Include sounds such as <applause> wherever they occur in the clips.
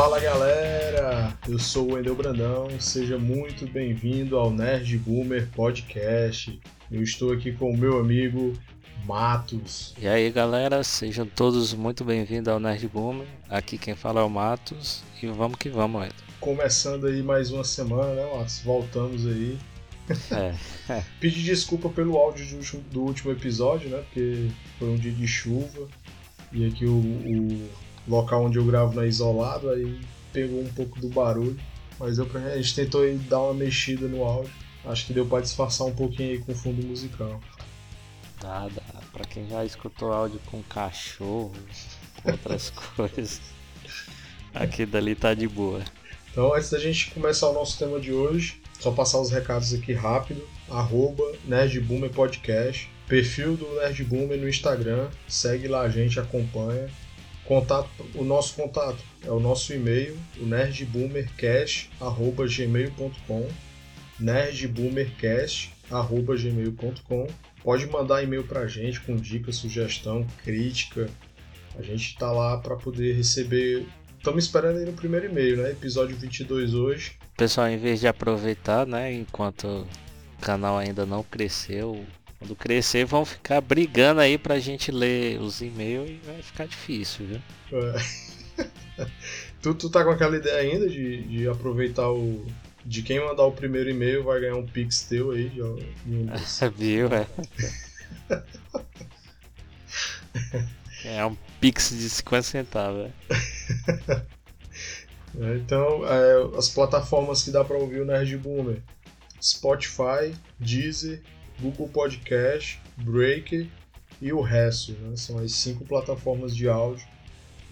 Fala galera, eu sou o Wendel Brandão, seja muito bem-vindo ao Nerd Boomer Podcast. Eu estou aqui com o meu amigo Matos. E aí galera, sejam todos muito bem-vindos ao Nerd Boomer. Aqui quem fala é o Matos e vamos que vamos, Wendel. Começando aí mais uma semana, né, Matos? Voltamos aí. É. <laughs> Pedir desculpa pelo áudio do, do, último episódio, né? Porque foi um dia de chuva e aqui o, o local onde eu gravo não é isolado, aí pegou um pouco do barulho. Mas eu, a gente tentou dar uma mexida no áudio. Acho que deu para disfarçar um pouquinho aí com o fundo musical. Dá, dá. Pra quem já escutou áudio com cachorro, outras <laughs> coisas, aqui dali tá de boa. Então, antes da gente começar o nosso tema de hoje, só passar os recados aqui rápido. Arroba Nerdboomer Podcast. Perfil do Nerdboomer no Instagram. Segue lá a gente, acompanha. Contato, o nosso contato é o nosso e-mail, o nerdboomercast.gmail.com nerdboomercast.gmail.com Pode mandar e-mail pra gente com dica, sugestão, crítica. A gente tá lá para poder receber. Estamos esperando aí no primeiro e-mail, né? Episódio 22 hoje. Pessoal, em vez de aproveitar, né, enquanto o canal ainda não cresceu, quando crescer, vão ficar brigando aí pra gente ler os e-mails e vai ficar difícil, viu? É. <laughs> tu, tu tá com aquela ideia ainda de, de aproveitar o. De quem mandar o primeiro e-mail vai ganhar um pix teu aí, um <laughs> Viu, é. <laughs> é um pix de 50 centavos, é. é. Então, é, as plataformas que dá pra ouvir o Nerd Boomer: Spotify, Deezer, Google Podcast, Breaker e o resto. Né? São as cinco plataformas de áudio.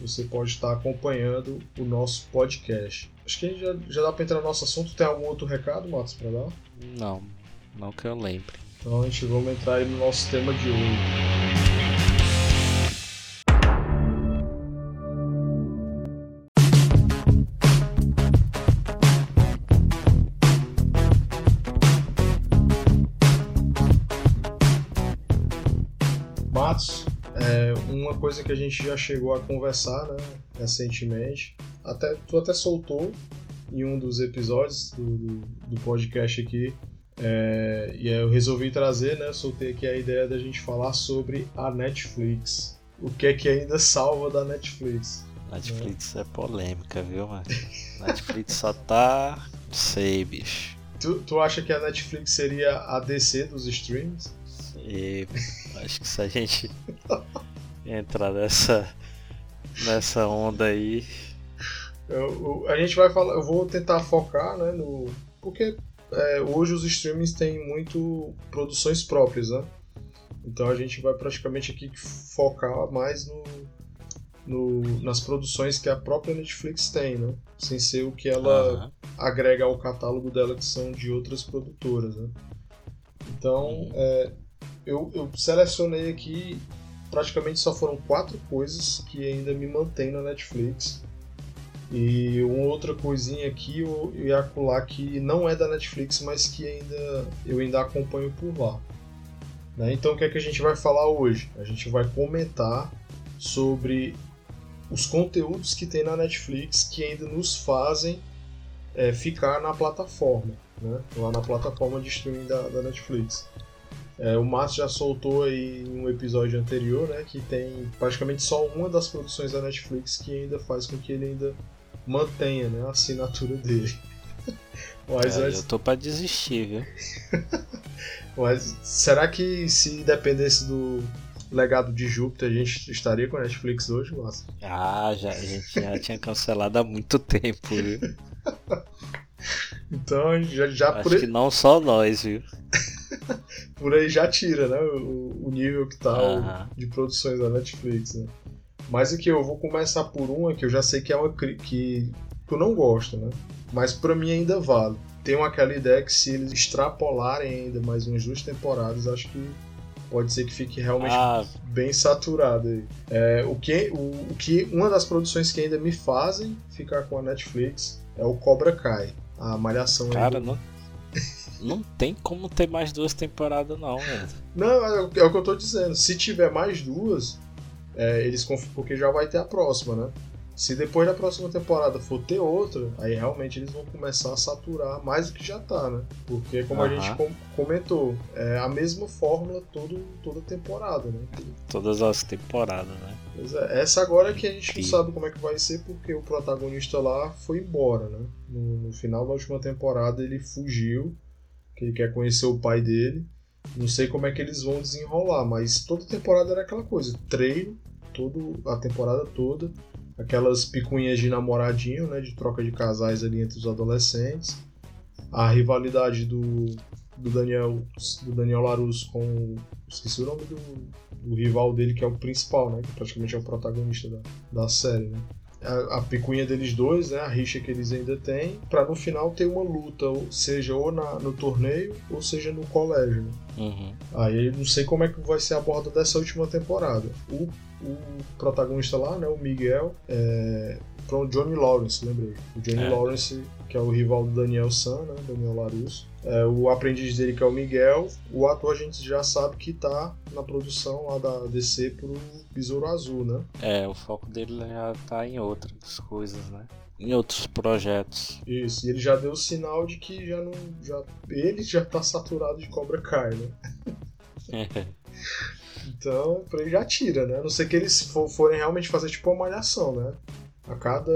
Você pode estar acompanhando o nosso podcast. Acho que já, já dá para entrar no nosso assunto. Tem algum outro recado, Matos, para dar? Não, não que eu lembre. Então a gente vamos entrar aí no nosso tema de hoje. Coisa que a gente já chegou a conversar, né, recentemente. Até, tu até soltou em um dos episódios do, do, do podcast aqui. É, e eu resolvi trazer, né? Soltei aqui a ideia da gente falar sobre a Netflix. O que é que ainda salva da Netflix? Netflix né? é polêmica, viu, mano? <laughs> Netflix só tá. Sei, bicho. Tu, tu acha que a Netflix seria a DC dos streams? E acho que se a gente <laughs> entrar nessa, nessa onda aí. Eu, eu, a gente vai falar, eu vou tentar focar, né, no porque é, hoje os streamings têm muito produções próprias, né? Então a gente vai praticamente aqui focar mais no, no, nas produções que a própria Netflix tem, né? Sem ser o que ela uhum. agrega ao catálogo dela, que são de outras produtoras, né? Então, uhum. é, eu, eu selecionei aqui praticamente só foram quatro coisas que ainda me mantém na Netflix. E uma outra coisinha aqui e acolá que não é da Netflix, mas que ainda eu ainda acompanho por lá. Né? Então o que é que a gente vai falar hoje? A gente vai comentar sobre os conteúdos que tem na Netflix que ainda nos fazem é, ficar na plataforma, né? lá na plataforma de streaming da, da Netflix. É, o Márcio já soltou aí em um episódio anterior, né, que tem praticamente só uma das produções da Netflix que ainda faz com que ele ainda mantenha né, a assinatura dele. <laughs> Mas, é, antes... Eu tô pra desistir, viu? <laughs> Mas será que se dependesse do legado de Júpiter, a gente estaria com a Netflix hoje, Márcio? Ah, já, a gente já tinha cancelado há muito tempo, viu? <laughs> então, já, já Acho por... que não só nós, viu? <laughs> por aí já tira, né? O, o nível que tá uhum. de produções da Netflix, né? Mas aqui eu vou começar por uma que eu já sei que é uma que, que eu não gosto, né? Mas para mim ainda vale. Tenho aquela ideia que se eles extrapolarem ainda mais umas duas temporadas, acho que pode ser que fique realmente ah. bem saturado aí. É, o que, o, o, que uma das produções que ainda me fazem ficar com a Netflix é o Cobra Kai, a malhação. Cara, não, não tem como ter mais duas temporadas, não, velho. Não, é, é o que eu tô dizendo. Se tiver mais duas, é, eles porque já vai ter a próxima, né? Se depois da próxima temporada for ter outra, aí realmente eles vão começar a saturar mais do que já tá, né? Porque como a gente com comentou, é a mesma fórmula todo, toda temporada, né? Todas as temporadas, né? Pois é, essa agora é que a gente não sabe como é que vai ser, porque o protagonista lá foi embora, né? No, no final da última temporada ele fugiu, que ele quer conhecer o pai dele. Não sei como é que eles vão desenrolar, mas toda temporada era aquela coisa, treino, todo, a temporada toda, aquelas picuinhas de namoradinho, né, de troca de casais ali entre os adolescentes, a rivalidade do, do Daniel do Daniel Larus com esqueci o nome do, do, rival dele que é o principal, né, que praticamente é o protagonista da, da série, né. A, a picuinha deles dois, né, a rixa que eles ainda têm, para no final ter uma luta, seja ou na, no torneio ou seja no colégio. Né? Uhum. Aí não sei como é que vai ser a borda dessa última temporada. O o protagonista lá, né, o Miguel, é, o Johnny Lawrence, lembrei. O Johnny é. Lawrence, que é o rival do Daniel San, né, Daniel Larusso. É, o aprendiz dele, que é o Miguel. O ator a gente já sabe que tá na produção lá da DC pro Besouro Azul, né? É, o foco dele já tá em outras coisas, né? Em outros projetos. Isso, e ele já deu o sinal de que já não. Já, ele já tá saturado de Cobra Kai, né? É. <laughs> Então, pra ele já tira, né? A não ser que eles for, forem realmente fazer tipo uma malhação, né? A cada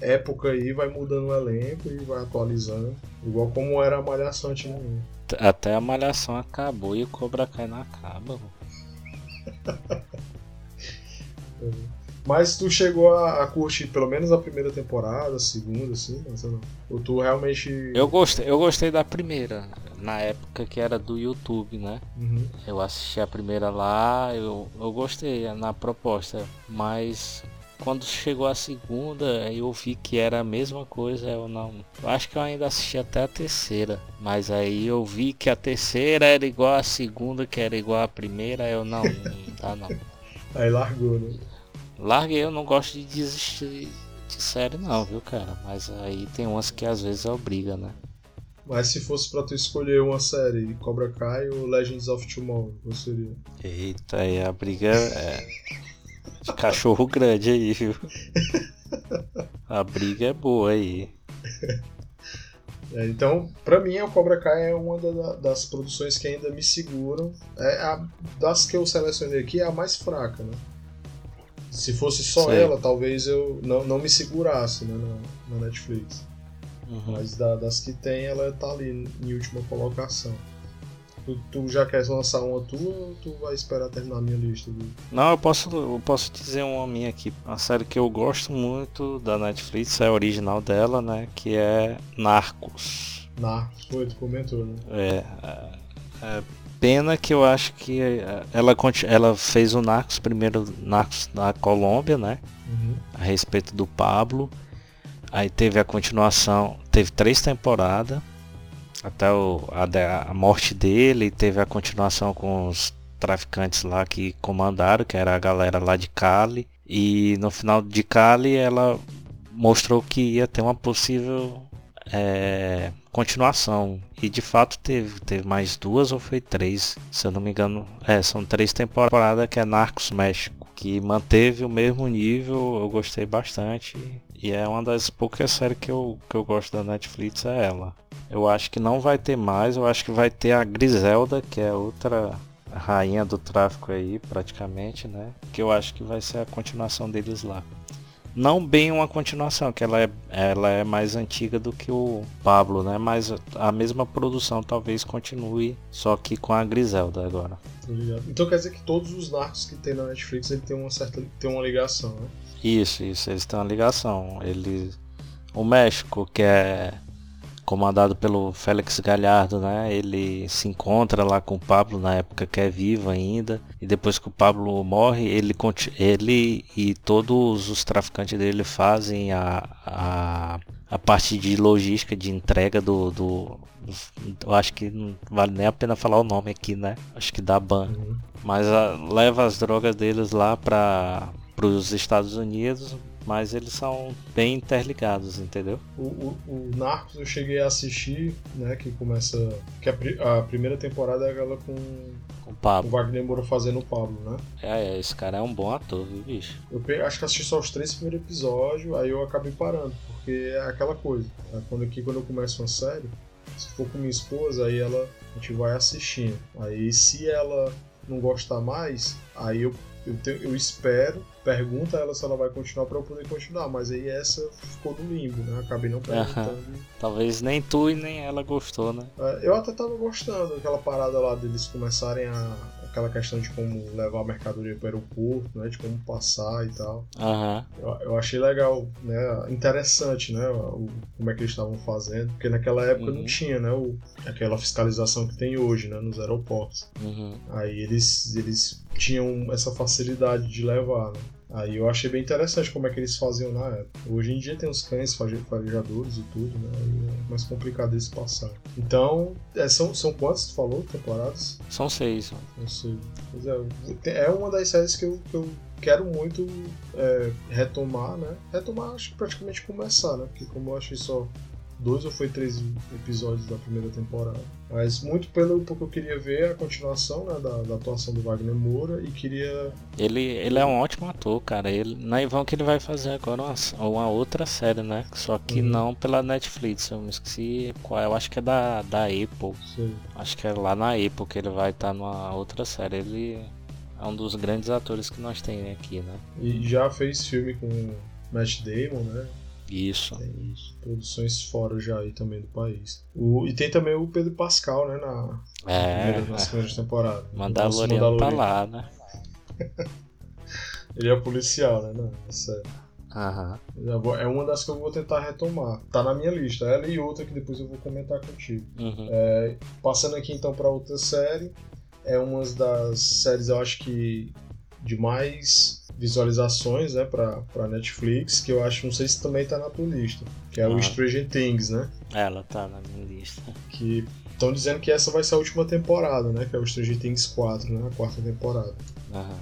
época aí vai mudando o elenco e vai atualizando. Igual como era a malhação antigamente. Até a malhação acabou e o Cobra Kai não acaba. <laughs> Mas tu chegou a, a, curtir pelo menos a primeira temporada, a segunda, assim, não? Ou tu realmente. Eu gostei, eu gostei da primeira, na época que era do YouTube, né? Uhum. Eu assisti a primeira lá, eu, eu gostei na proposta, mas quando chegou a segunda, eu vi que era a mesma coisa, eu não. Eu acho que eu ainda assisti até a terceira. Mas aí eu vi que a terceira era igual a segunda, que era igual a primeira, eu não, não dá não. Aí largou, né? Larguei, eu não gosto de desistir de série não, viu, cara? Mas aí tem umas que às vezes obriga, né? Mas se fosse pra tu escolher uma série, Cobra Kai ou Legends of Tomorrow, qual seria? Eita, aí a briga é cachorro grande aí, viu? A briga é boa aí. É, então, pra mim, o Cobra Kai é uma da, das produções que ainda me seguram. É a, das que eu selecionei aqui, é a mais fraca, né? Se fosse só Sei. ela, talvez eu não, não me segurasse né, na, na Netflix. Uhum. Mas da, das que tem, ela tá ali em última colocação. Tu, tu, já quer lançar uma tua ou tu vai esperar terminar a minha lista? Viu? Não, eu posso, eu posso dizer uma minha aqui. A série que eu gosto muito da Netflix é a original dela, né? Que é Narcos. Narcos, foi, tu comentou, né? É, é, é Pena que eu acho que eh, ela, ela fez o Narcos, primeiro Narcos na Colômbia, né? Uhum. A respeito do Pablo. Aí teve a continuação, teve três temporadas, até o, a, a morte dele, teve a continuação com os traficantes lá que comandaram, que era a galera lá de Cali. E no final de Cali ela mostrou que ia ter uma possível é, continuação. E de fato teve, teve mais duas ou foi três, se eu não me engano. É, são três temporadas que é Narcos México, que manteve o mesmo nível, eu gostei bastante. E é uma das poucas séries que eu, que eu gosto da Netflix, é ela. Eu acho que não vai ter mais, eu acho que vai ter a Griselda, que é outra rainha do tráfico aí, praticamente, né? Que eu acho que vai ser a continuação deles lá não bem uma continuação, que ela é, ela é mais antiga do que o Pablo, né? Mas a mesma produção talvez continue, só que com a Griselda agora. Então quer dizer que todos os narcos que tem na Netflix ele tem uma certa tem uma ligação, né? Isso, isso, eles têm uma ligação. Ele, o México, que é comandado pelo Félix Galhardo, né? Ele se encontra lá com o Pablo na época que é vivo ainda e depois que o Pablo morre, ele ele e todos os traficantes dele fazem a, a, a parte de logística de entrega do, do, eu acho que não vale nem a pena falar o nome aqui, né? Acho que dá ban. Uhum. Mas a, leva as drogas deles lá para os Estados Unidos, mas eles são bem interligados, entendeu? O, o, o, Narcos eu cheguei a assistir, né, que começa, que a, a primeira temporada é aquela com, O Pablo. O Wagner Moura fazendo o Pablo, né? É, é, esse cara é um bom ator, viu, bicho? Eu acho que assisti só os três primeiros episódios, aí eu acabei parando, porque é aquela coisa. É quando, aqui, quando eu começo uma série, se for com minha esposa, aí ela a gente vai assistindo. Aí se ela não gostar mais, aí eu, eu, tenho, eu espero, pergunto a ela se ela vai continuar para eu poder continuar. Mas aí essa ficou no limbo, né? Acabei não perguntando. Talvez nem tu e nem ela gostou, né? É, eu até tava gostando daquela parada lá deles começarem a aquela questão de como levar a mercadoria para o aeroporto, né, de como passar e tal. Uhum. Eu, eu, achei legal, né, interessante, né, o, como é que eles estavam fazendo, porque naquela época uhum. não tinha, né, o, aquela fiscalização que tem hoje, né, nos aeroportos. Uhum. Aí eles, eles tinham essa facilidade de levar, né. Aí eu achei bem interessante como é que eles faziam na época. Hoje em dia tem os cães farejadores e tudo, né? Aí é mais complicado eles passar. Então, é, são, são quantas tu falou, temporadas? São seis. São seis. É, é uma das séries que eu, que eu quero muito é, retomar, né? Retomar, acho que praticamente começar, né? Porque como eu achei só dois ou foi três episódios da primeira temporada. Mas muito pelo porque eu queria ver a continuação né, da, da, atuação do Wagner Moura e queria. Ele, ele é um ótimo ator, cara. Ele, na Ivan que ele vai fazer agora uma, uma outra série, né? Só que uhum. não pela Netflix. Eu me esqueci qual. Eu acho que é da, da Apple. Sim. Acho que é lá na Apple que ele vai estar tá numa outra série. Ele é um dos grandes atores que nós temos aqui, né? E já fez filme com Matt Damon, né? Isso. Tem produções fora já aí também do país. O, e tem também o Pedro Pascal, né? Na, é, primeira, nas primeiras temporadas. <laughs> Mandaloriano tá lá, né? <laughs> Ele é policial, né? Não, é sério. Aham. É uma das que eu vou tentar retomar. Tá na minha lista. Ela e outra que depois eu vou comentar contigo. Uhum. É, passando aqui então para outra série. É uma das séries, eu acho que de mais visualizações né, pra, pra Netflix, que eu acho, não sei se também tá na tua lista, que é ah. o Stranger Things, né? Ela tá na minha lista. Que estão dizendo que essa vai ser a última temporada, né? Que é o Stranger Things 4, né? A quarta temporada. Aham.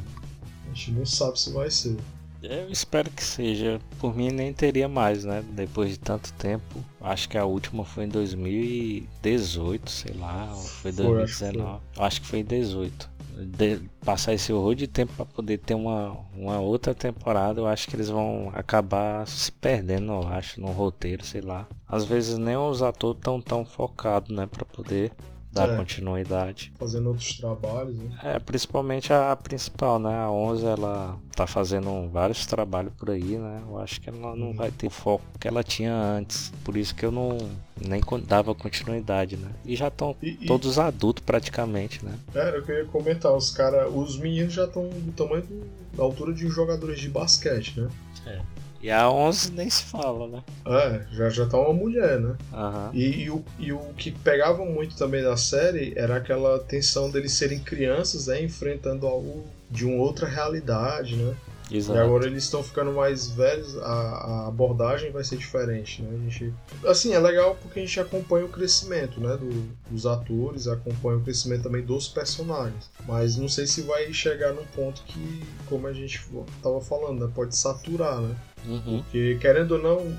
A gente não sabe se vai ser. Eu espero que seja. Por mim nem teria mais, né? Depois de tanto tempo. Acho que a última foi em 2018, sei lá. Ou foi 2019. Foi, acho, que foi. acho que foi em 18 de, passar esse horror de tempo para poder ter uma, uma outra temporada, eu acho que eles vão acabar se perdendo, eu acho, no roteiro, sei lá. Às vezes nem os atores tão tão focados, né, para poder dar é, continuidade. Fazendo outros trabalhos, né? É, principalmente a, a, principal, né? A 11, ela tá fazendo vários trabalhos por aí, né? Eu acho que ela não uhum. vai ter o foco que ela tinha antes. Por isso que eu não nem dava continuidade, né? E já estão todos adultos praticamente, né? É, eu queria comentar, os caras, os meninos já estão do tamanho do, da altura de jogadores de basquete, né? É. E a 11 nem se fala, né? É, já, já tá uma mulher, né? Uhum. E, e, o, e o que pegava muito também da série era aquela tensão deles serem crianças, né? Enfrentando algo de uma outra realidade, né? Exato. E agora eles estão ficando mais velhos, a, a, abordagem vai ser diferente, né? A gente, assim, é legal porque a gente acompanha o crescimento, né, do, dos atores, acompanha o crescimento também dos personagens. Mas não sei se vai chegar num ponto que, como a gente estava falando, né, pode saturar, né? Uhum. Porque querendo ou não,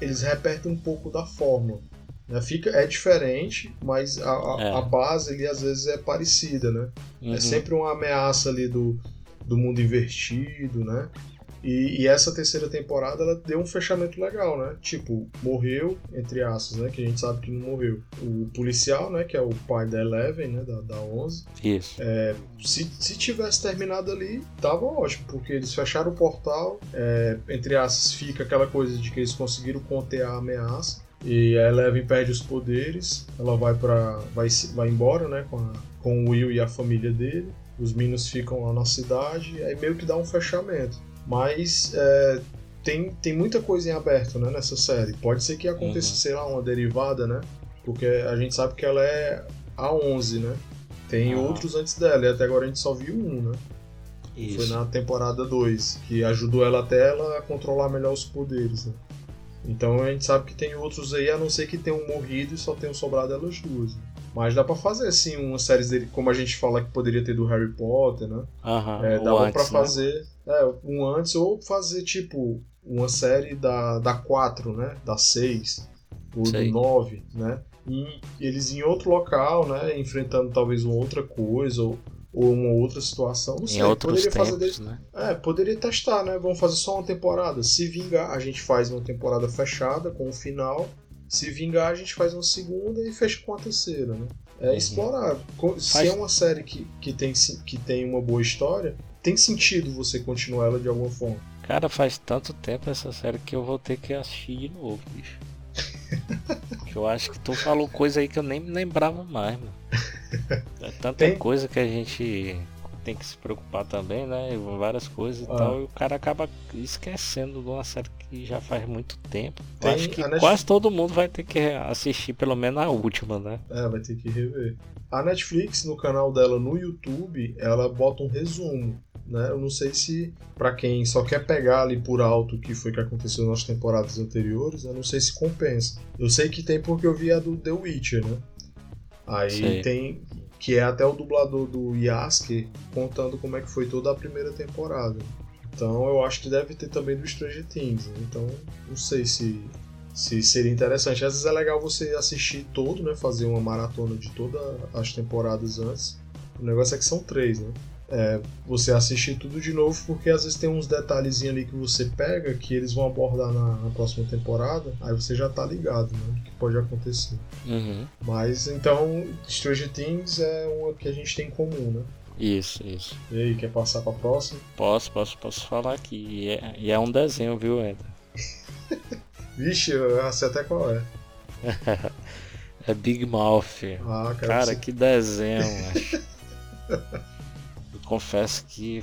eles repetem um pouco da fórmula. Né? Fica, é diferente, mas a, a, é. a base ali às vezes é parecida, né? É uhum. É sempre uma ameaça ali do do mundo invertido, né? E, e, essa terceira temporada ela deu um fechamento legal, né? Tipo, morreu, entre aspas, né? Que a gente sabe que não morreu. O policial, né? Que é o pai da Eleven, né? Da, da 11. Isso. É, se, se tivesse terminado ali, tava ótimo, porque eles fecharam o portal. É, entre aspas, fica aquela coisa de que eles conseguiram conter a ameaça. E a Eleven perde os poderes. Ela vai para vai, vai embora, né? Com, a, com o Will e a família dele os Minions ficam lá na cidade, aí meio que dá um fechamento. Mas é, tem, tem muita coisa em aberto né, nessa série. Pode ser que aconteça, uhum. sei lá, uma derivada, né? Porque a gente sabe que ela é a 11, né? Tem uhum. outros antes dela, e até agora a gente só viu um, né? Isso. Foi na temporada 2, que ajudou ela até ela a controlar melhor os poderes, né? Então a gente sabe que tem outros aí, a não ser que tenham morrido e só tenham sobrado elas duas. Mas dá pra fazer, assim, uma série dele, como a gente fala que poderia ter do Harry Potter, né? Aham, é, dava pra né? fazer né? é, um antes, ou fazer, tipo, uma série da, da 4, né? Da 6, ou Sei. do 9, né? E eles em outro local, né? Enfrentando talvez uma outra coisa, ou, ou uma outra situação, não sei. Poderia tempos, fazer dele. né? É, poderia testar, né? Vamos fazer só uma temporada. Se vingar, a gente faz uma temporada fechada com o final. Se vingar, a gente faz uma segunda e fecha com a terceira, né? É Uhum. Se Faz- é uma série que, que, tem, que tem uma boa história, tem sentido você continuar ela de alguma forma. Cara, faz tanto tempo essa série que eu vou ter que assistir de novo, bicho. <laughs> Eu acho que tu falou coisa aí que eu nem me lembrava mais, mano. É tanta Tem- coisa que a gente tem que se preocupar também, né? Várias coisas e Ah. tal. E o cara acaba esquecendo de uma série que já faz muito tempo. Tem acho que Netflix- quase todo mundo vai ter que assistir pelo menos a última, né? É, vai ter que rever. A Netflix, no canal dela no YouTube, ela bota um resumo. Né? Eu não sei se, pra quem só quer pegar ali por alto o que foi que aconteceu nas temporadas anteriores, eu não sei se compensa. Eu sei que tem porque eu vi a do The Witcher, né? Aí tem. Que é até o dublador do Yasuke contando como é que foi toda a primeira temporada. Então eu acho que deve ter também do Stranger Things. né? Então não sei se, se seria interessante. Às vezes é legal você assistir todo, né? Fazer uma maratona de todas as temporadas antes. O negócio é que são três, né? É, você assistir tudo de novo, porque às vezes tem uns detalhezinhos ali que você pega que eles vão abordar na, na próxima temporada, aí você já tá ligado, né? Do que pode acontecer. Uhum. Mas então, Stranger Things é uma que a gente tem em comum, né? Isso, isso. E aí, quer passar pra próxima? Posso, posso, posso falar aqui. E é, e é um desenho, viu, Eda? <laughs> Vixe, eu sei até qual é. <laughs> É Big Mouth. Ah, cara, Cara, você- que desenho, <laughs> confesso que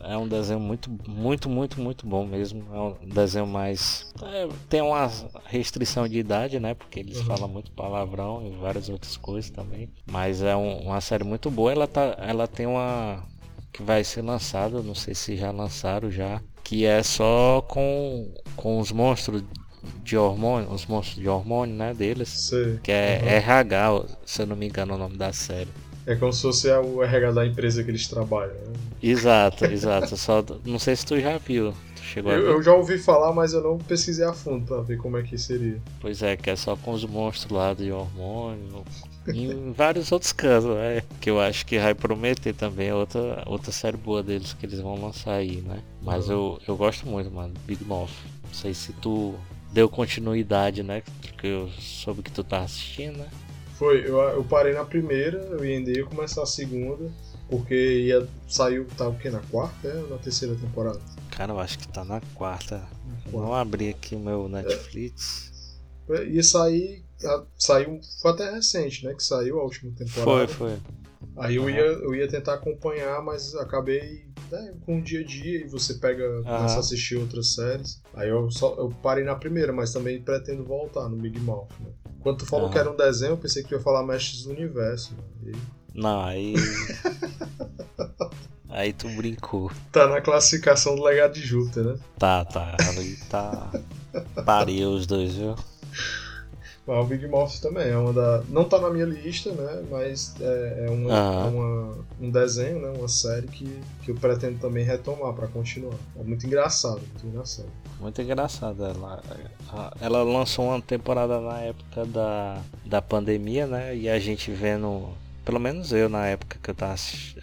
é um desenho muito, muito, muito, muito bom mesmo. É um desenho mais. é, tem uma restrição de idade, né? Porque eles Uhum. falam muito palavrão e várias outras coisas também. Mas é um- uma série muito boa. Ela, tá, ela tem uma. que vai ser lançada, não sei se já lançaram já. Que é só com, com os monstros de hormônio, os monstros de hormônio, né? Deles. Sei. Que é Uhum. RH, se eu não me engano, é o nome da série. É como se fosse o RH da empresa que eles trabalham. Né? Exato, exato. Só não sei se tu já viu. Tu chegou Eu, eu já ouvi falar, mas eu não pesquisei a fundo pra ver como é que seria. Pois é, que é só com os monstros lá de hormônio. Em vários outros casos, né? Que eu acho que vai prometer também outra, outra série boa deles que eles vão lançar aí, né? Mas eu, eu gosto muito, mano, Big Mouth. Não sei se tu deu continuidade, né? Porque eu soube que tu tá assistindo, né? Foi, eu, eu parei na primeira, eu ia ia começar a segunda, porque ia saiu, tá o quê? Na quarta, é? Ou na terceira temporada? Cara, eu acho que tá na quarta. Na Vou quarta. abrir aqui o meu Netflix. É, Ia sair, a- saiu, foi até recente, né? Que saiu a última temporada. Foi, foi. Aí eu Aham. ia, eu ia tentar acompanhar, mas acabei né, com o dia a dia e você pega, começa Aham. a assistir outras séries. Aí eu só eu parei na primeira, mas também pretendo voltar no Big Mouth, né? Quando tu falou Aham. que era um desenho, eu pensei que tu ia falar Mestres do Universo. E Não, aí. <laughs> aí tu brincou. tá na classificação do legado de Júpiter, né? Tá, tá. Ali tá. <laughs> Pariu os dois, viu? Mas o Big Mouth também é uma da. Não tá na minha lista, né? Mas é, é uma, Aham. é uma- um desenho, né? Uma série que, que eu pretendo também retomar pra continuar. É muito engraçado, muito engraçado. Muito engraçada ela. Ela lançou uma temporada na época da, da pandemia, né? E a gente vendo. Pelo menos eu na época que eu tava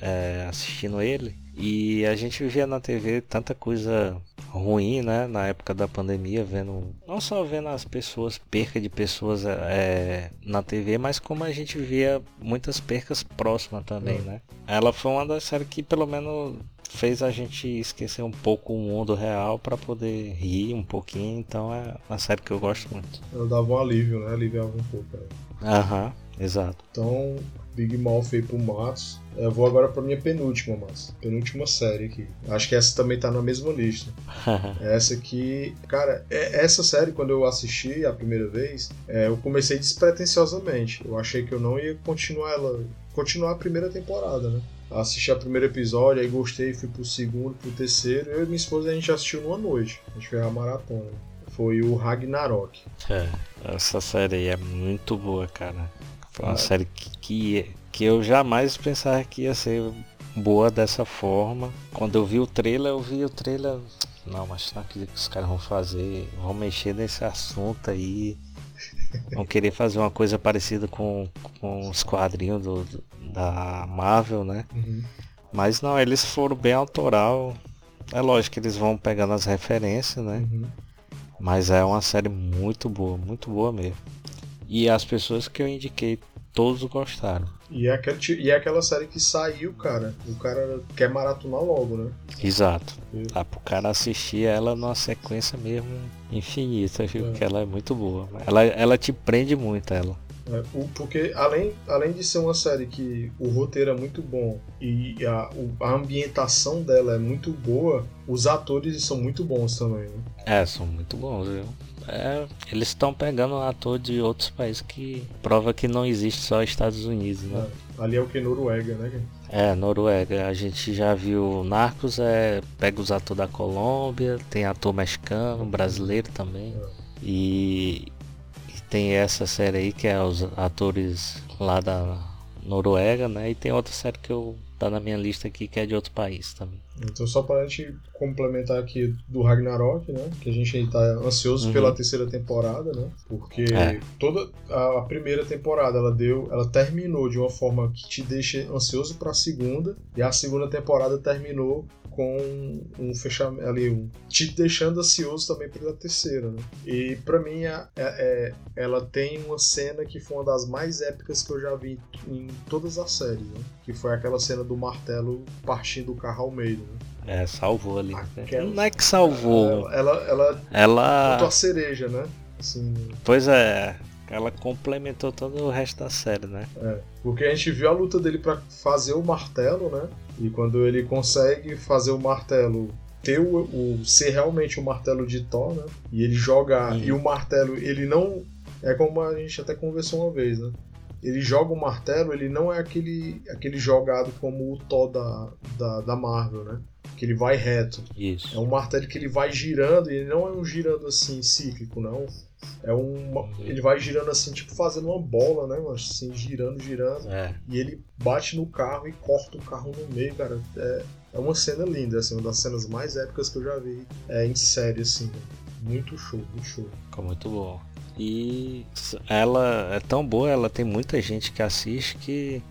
é, assistindo ele. E a gente via na TV tanta coisa ruim, né? Na época da pandemia, vendo. Não só vendo as pessoas, perca de pessoas é, na TV, mas como a gente via muitas percas próximas também, É. né? Ela foi uma das séries que pelo menos fez a gente esquecer um pouco o mundo real para poder rir um pouquinho. Então é uma série que eu gosto muito. Ela dava um alívio, né? Aliviava um pouco. né? Aham, exato. Então, Big Mouth aí pro Matos. Eu vou agora pra minha penúltima, Matos. Penúltima série aqui. Acho que essa também tá na mesma lista. <laughs> Essa aqui, cara, é- essa série, quando eu assisti a primeira vez, é, eu comecei despretensiosamente. Eu achei que eu não ia continuar ela, continuar a primeira temporada, né? Assisti o primeiro episódio, aí gostei, fui pro segundo, pro terceiro. Eu e minha esposa a gente assistiu numa noite. A gente fez a maratona. Foi o Ragnarok. É, essa série aí é muito boa, cara. Foi uma Ah. série que, que, que eu jamais pensava que ia ser boa dessa forma. Quando eu vi o trailer, eu vi o trailer. Não, mas não acredito que os caras vão fazer. Vão mexer nesse assunto aí. Vão querer fazer uma coisa parecida com, com os quadrinhos do, do- da Marvel, né? Uhum. Mas não, eles foram bem autoral. É lógico que eles vão pegando as referências, né? Uhum. Mas é uma série muito boa, muito boa mesmo. E as pessoas que eu indiquei, todos gostaram. E é, aquele, ti- e é aquela série que saiu, cara. O cara quer maratonar logo, né? Exato. Sim. Dá pro cara assistir ela numa sequência mesmo infinita, viu? É. Que ela é muito boa. Ela, ela te prende muito, ela. É, o- porque além, além de ser uma série que o roteiro é muito bom e a, a ambientação dela é muito boa, os atores são muito bons também, né? É, são muito bons, viu? É, eles estão pegando um ator de outros países que prova que não existe só Estados Unidos, né? Ali é o que Noruega, né? É, Noruega. A gente já viu Narcos, é, pega os atores da Colômbia, tem ator mexicano, brasileiro também. E, e tem essa série aí que é os atores lá da Noruega, né? E tem outra série que eu tá na minha lista aqui que é de outro país também. Então só pra gente complementar aqui do Ragnarok, né? Que a gente aí tá ansioso Uhum. pela terceira temporada, né? Porque É. toda a, a primeira temporada ela deu, ela terminou de uma forma que te deixa ansioso pra segunda e a segunda temporada terminou com um fechamento ali, um, te deixando ansioso também pela terceira, né? E pra mim a- é- é- ela tem uma cena que foi uma das mais épicas que eu já vi em todas as séries, né? Que foi aquela cena do martelo partindo o carro ao meio, né? É, salvou ali. Aquela- Não é que salvou. Ela, ela botou Ela. a cereja, né? Assim, Pois é. Ela complementou todo o resto da série, né? é. Porque a gente viu a luta dele pra fazer o martelo, né? E quando ele consegue fazer o martelo ter o, o- ser realmente o martelo de Thor, né? E ele jogar Uhum. e o martelo, ele não é como a gente até conversou uma vez, né? Ele joga o martelo, ele não é aquele aquele jogado como o Thor da, da, da Marvel, né? Que ele vai reto. É Isso. um martelo que ele vai girando e ele não é um girando assim cíclico, não. É um. Ele vai girando assim, tipo fazendo uma bola, né, mano? Assim, girando, girando. É. E ele bate no carro e corta o carro no meio, cara. É, é uma cena linda, assim, uma das cenas mais épicas que eu já vi é, em série, assim. Muito show, muito show. Ficou muito bom. E ela é tão boa, ela tem muita gente que assiste que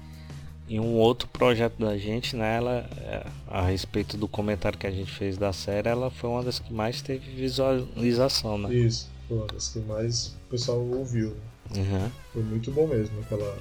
em um outro projeto da gente, né, ela, é, a respeito do comentário que a gente fez da série, ela foi uma das que mais teve visualização, né? Isso, foi uma das que mais o pessoal ouviu. né? Uhum. Foi muito bom mesmo aquela,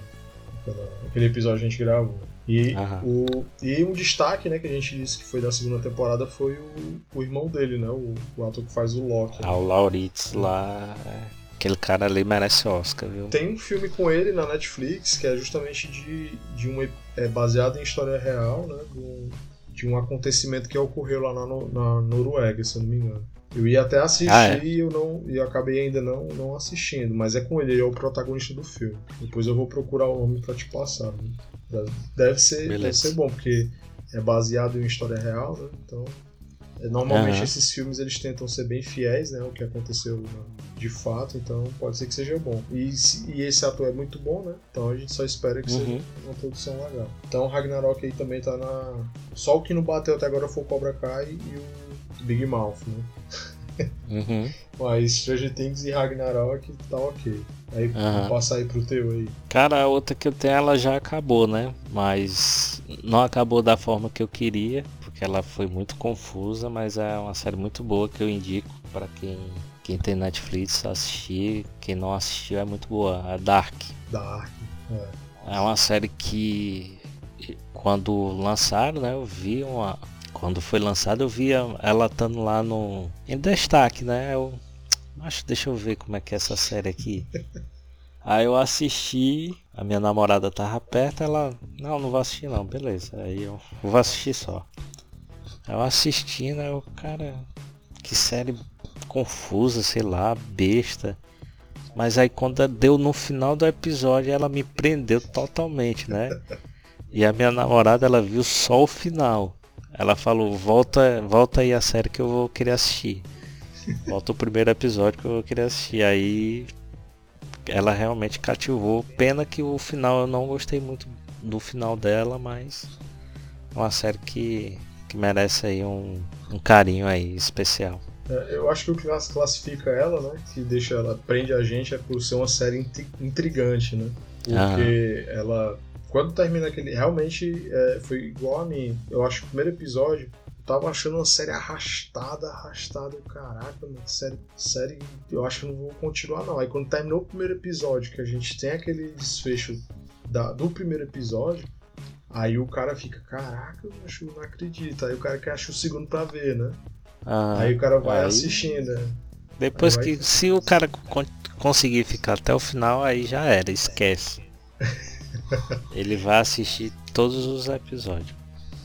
aquela- aquele episódio que a gente gravou. E, Aham. o, e um destaque, né, que a gente disse que foi da segunda temporada foi o, o irmão dele, né? O, o ator que faz o Loki. Ah, o Lauritz lá, é, aquele cara ali merece Oscar, viu? Tem um filme com ele na Netflix que é justamente de, de um é baseado em história real, né? De um, de um acontecimento que ocorreu lá na, na Noruega, se eu não me engano. Eu ia até assistir Ah, é? e eu não e eu acabei ainda não, não assistindo, mas é com ele, ele é o protagonista do filme. Depois eu vou procurar o nome pra te passar. né? Deve- ser, deve ser bom, porque é baseado em história real, né? Então, normalmente Aham. esses filmes eles tentam ser bem fiéis, né? O que aconteceu de fato, então pode ser que seja bom. E, e esse ator é muito bom, né? Então a gente só espera que seja Uhum. uma produção legal. Então Ragnarok aí também tá na. Só o que não bateu até agora foi o Cobra Kai e o Big Mouth, né? Uhum. <laughs> Mas Stranger Things e Ragnarok tá ok. Aí Aham. vou passar aí pro teu aí. Cara, a outra que eu tenho, ela já acabou, né? Mas não acabou da forma que eu queria, porque ela foi muito confusa, mas é uma série muito boa que eu indico para quem, quem tem Netflix assistir. Quem não assistiu é muito boa, a Dark. Dark. É. É uma série que quando lançaram, né, eu vi uma quando foi lançada eu via ela estando lá no em destaque, né? Eu acho, deixa eu ver como é que é essa série aqui. <laughs> Aí eu assisti, a minha namorada tava perto, ela, não, não vou assistir não, beleza. Aí eu vou assistir só. Eu assistindo, eu, cara, que série confusa, sei lá, besta. Mas aí quando deu no final do episódio, ela me prendeu totalmente, né? E a minha namorada, ela viu só o final. Ela falou, volta, volta aí a série que eu vou querer assistir. Volta o primeiro episódio que eu vou querer assistir. Aí ela realmente cativou. Pena que o final eu não gostei muito do final dela, mas é uma série que, que merece aí um, um carinho aí especial. É, Eu acho que o que class- classifica ela, né? Que deixa ela, prende a gente, é por ser uma série intri- intrigante, né? Porque ela quando termina aquele. Realmente é, foi igual a mim. Eu acho que o primeiro episódio tava achando uma série arrastada, arrastada. Caraca, mano, série, série. Eu acho que não vou continuar, não. Aí quando terminou o primeiro episódio, que a gente tem aquele desfecho da, do primeiro episódio, aí o cara fica, caraca, eu acho, não acredito. Aí o cara quer achar o segundo pra ver, né? Ah, aí o cara vai aí... assistindo. Né? Depois vai... que. Se o cara conseguir ficar até o final, aí já era, esquece. <laughs> Ele vai assistir todos os episódios.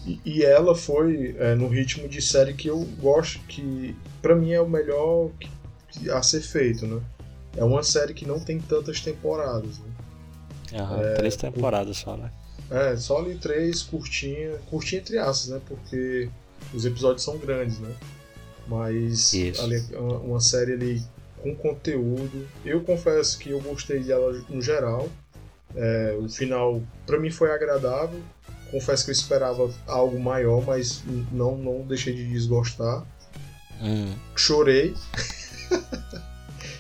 E, e ela foi é, no ritmo de série que eu gosto, que para mim é o melhor que, a ser feito, né? É uma série que não tem tantas temporadas, né? Aham, é, três temporadas só, né? É, só ali três, curtinha, curtinha entre aspas, né? Porque os episódios são grandes, né? Mas ali, uma, uma série ali com conteúdo. Eu confesso que eu gostei dela no geral. É, o final, para mim, foi agradável. Confesso que eu esperava algo maior, mas não, não deixei de desgostar. Hum. Chorei.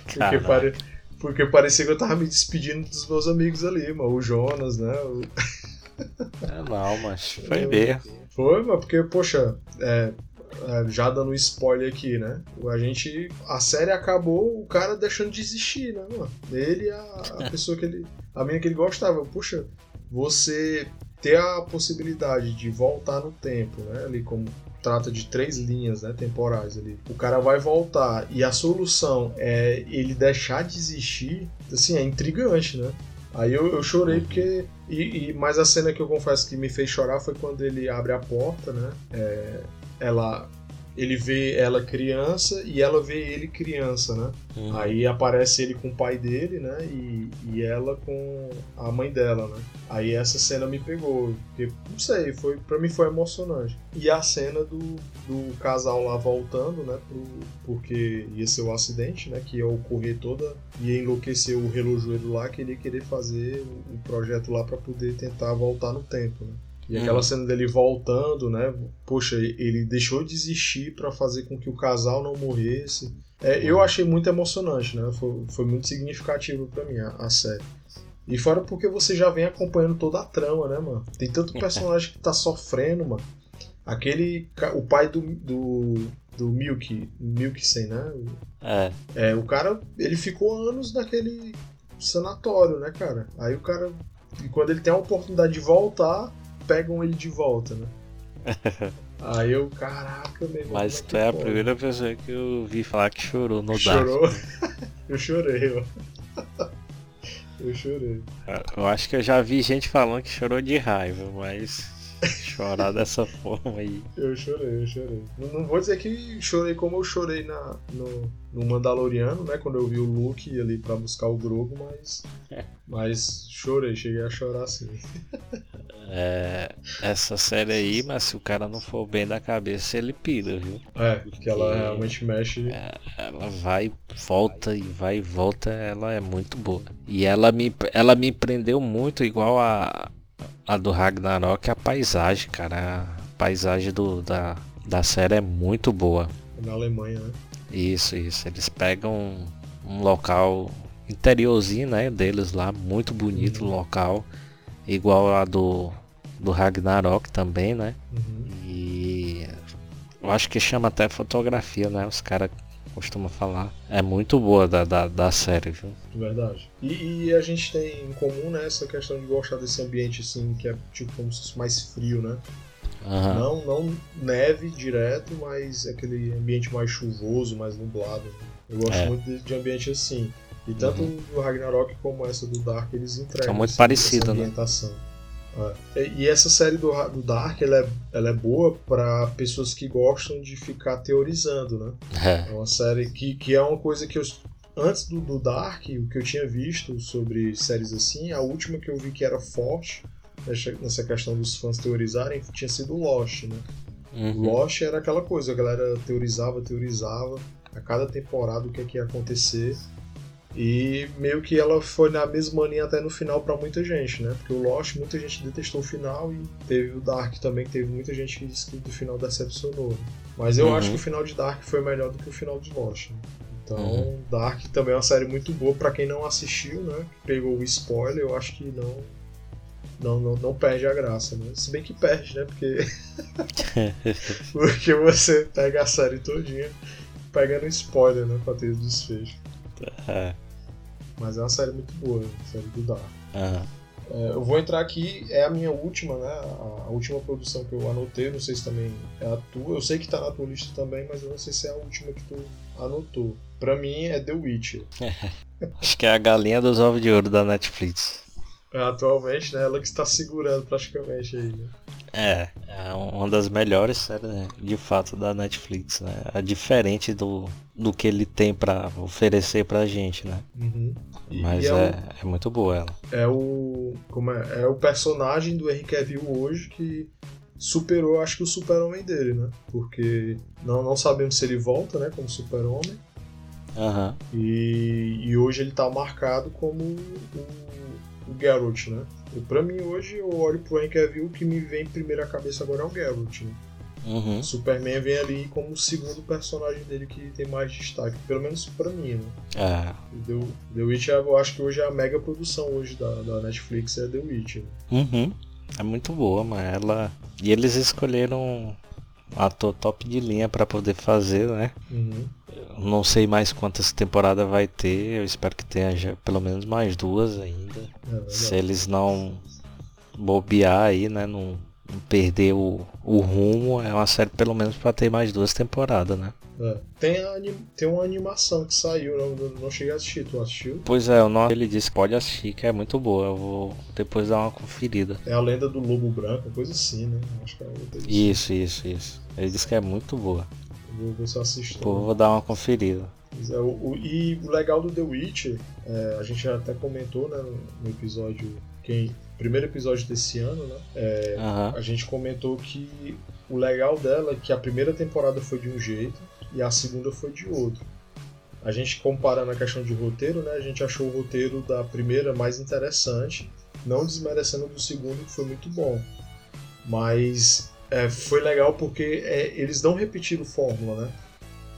porque, pare... porque parecia que eu tava me despedindo dos meus amigos ali, mano. O Jonas, né? O... não, mas foi ver. Foi, mas porque, poxa, é, é, já dando spoiler aqui, né? A gente. A série acabou o cara deixando de existir, né, mano? Ele e a, a <laughs> pessoa que ele. A menina que ele gostava. Puxa, você ter a possibilidade de voltar no tempo, né? Ali como trata de três linhas né, temporais ali. O cara vai voltar e a solução é ele deixar de existir, assim, é intrigante, né? Aí eu, eu chorei porque. E, e, mas a cena que eu confesso que me fez chorar foi quando ele abre a porta, né? É, ela ele vê ela criança e ela vê ele criança, né? Uhum. Aí aparece ele com o pai dele, né? E, e ela com a mãe dela, né? Aí essa cena me pegou, porque, não sei, foi, pra mim foi emocionante. E a cena do, do casal lá voltando, né? Pro, porque ia ser o acidente, né? Que ia ocorrer toda, ia enlouquecer o relojoeiro lá, que ele ia querer fazer o, o projeto lá para poder tentar voltar no tempo, né? E aquela uhum. cena dele voltando, né? Poxa, ele deixou de existir para fazer com que o casal não morresse. É, eu uhum. achei muito emocionante, né? Foi, foi muito significativo para mim a, a, série. E fora porque você já vem acompanhando toda a trama, né, mano? Tem tanto <laughs> personagem que tá sofrendo, mano. Aquele. O pai do. do, do Milk. Milksen, né? É. é. O cara. Ele ficou anos naquele sanatório, né, cara? Aí o cara. E quando ele tem a oportunidade de voltar pegam ele de volta, né? <laughs> Aí eu, caraca, meu Mas tu é a primeira pessoa que eu vi falar que chorou no Chorou? <laughs> eu chorei, ó. <laughs> Eu chorei. Eu acho que eu já vi gente falando que chorou de raiva, mas chorar dessa <laughs> forma aí. Eu chorei, eu chorei. Não, não, vou dizer que chorei como eu chorei na, no, no Mandaloriano, né? Quando eu vi o Luke ali pra buscar o Grogu, mas. É. Mas chorei, cheguei a chorar sim. <laughs> É, essa série aí, mas se o cara não for bem da cabeça, ele pira, viu? É, porque ela realmente mexe. É, ela vai, volta e vai e volta, ela é muito boa. E ela me, ela me prendeu muito, igual a, a do Ragnarok, a paisagem, cara. A paisagem do, da, da série é muito boa. Na Alemanha, né? Isso, isso. Eles pegam um, um local interiorzinho, né, deles lá, muito bonito uhum. local, igual a do, do Ragnarok também, né? Uhum. E eu acho que chama até fotografia, né? Os caras costuma falar. É muito boa da, da, da série, viu? Verdade. E, e, a gente tem em comum, né, essa questão de gostar desse ambiente, assim, que é tipo como se fosse mais frio, né? Uhum. Não, não neve direto, mas aquele ambiente mais chuvoso, mais nublado. Eu gosto é. muito de, de, ambiente assim. E tanto uhum. o Ragnarok como essa do Dark, eles entregam. São muito assim, parecidos, né? É. E essa série do, do Dark ela é, ela é boa para pessoas que gostam de ficar teorizando, né? É. é uma série que, que é uma coisa que eu. Antes do, do Dark, o que eu tinha visto sobre séries assim, a última que eu vi que era forte nessa questão dos fãs teorizarem tinha sido Lost, né? Uhum. Lost era aquela coisa, a galera teorizava, teorizava, a cada temporada o que, é que ia acontecer. E meio que ela foi na mesma linha até no final para muita gente, né? Porque o Lost, muita gente detestou o final e teve o Dark também, teve muita gente que disse que do final decepcionou. Mas eu uhum. acho que o final de Dark foi melhor do que o final de Lost. Né? Então, uhum. Dark também é uma série muito boa para quem não assistiu, né? Que pegou o spoiler, eu acho que não não, não, não perde a graça, né? Se bem que perde, né? Porque. <laughs> Porque você pega a série todinha pegando spoiler, né? Pra ter o desfecho. É. Mas é uma série muito boa, a série do Dark. Uhum. É, eu vou entrar aqui, é a minha última, né? A, a, última produção que eu anotei, não sei se também é a tua. Eu sei que tá na tua lista também, mas eu não sei se é a última que tu anotou. Pra mim é The Witcher. <laughs> Acho que é a galinha dos ovos de ouro da Netflix. É, atualmente, né? Ela que está segurando praticamente aí, né? É, é uma das melhores séries, né, de fato, da Netflix, né? É diferente do, do que ele tem para oferecer pra gente, né? Uhum. Mas é, é, o, é, muito boa ela. É o. Como é? É o personagem do Henry Cavill hoje que superou, acho que o super-homem dele, né? Porque não, não sabemos se ele volta, né? Como super-homem. Uhum. E, e hoje ele tá marcado como o, o Geralt, né? E pra mim hoje eu olho pro Henry Cavill, o que me vem primeiro à cabeça agora é o Geralt, né? Uhum. Superman vem ali como o segundo personagem dele que tem mais destaque, pelo menos pra mim, né? É. The, The Witcher, eu acho que hoje é a mega produção hoje da, da Netflix, é The Witcher. Uhum. É muito boa, mas ela. E eles escolheram um ator top de linha para poder fazer, né? Uhum. Não sei mais quantas temporadas vai ter, eu espero que tenha já pelo menos mais duas ainda. É Se eles não bobear aí, né? Não, não perder o, o rumo, é uma série pelo menos para ter mais duas temporadas, né? É. Tem, a, tem uma animação que saiu, não, não cheguei a assistir, tu assistiu? Pois é, o nome ele disse que pode assistir, que é muito boa. Eu vou depois dar uma conferida. É a lenda do lobo branco, coisa assim, né? Acho que é isso, isso, isso. Ele disse que é muito boa. Vou ver se eu assisto. Pô, vou dar uma conferida. É, o, o, e o legal do The Witcher, é, a gente até comentou né, no episódio, quem, primeiro episódio desse ano, né? É, uhum. A gente comentou que o legal dela é que a primeira temporada foi de um jeito e a segunda foi de outro. A gente comparando a questão de roteiro, né? A gente achou o roteiro da primeira mais interessante, não desmerecendo do segundo, que foi muito bom. Mas é, foi legal porque é, eles não repetiram fórmula, né?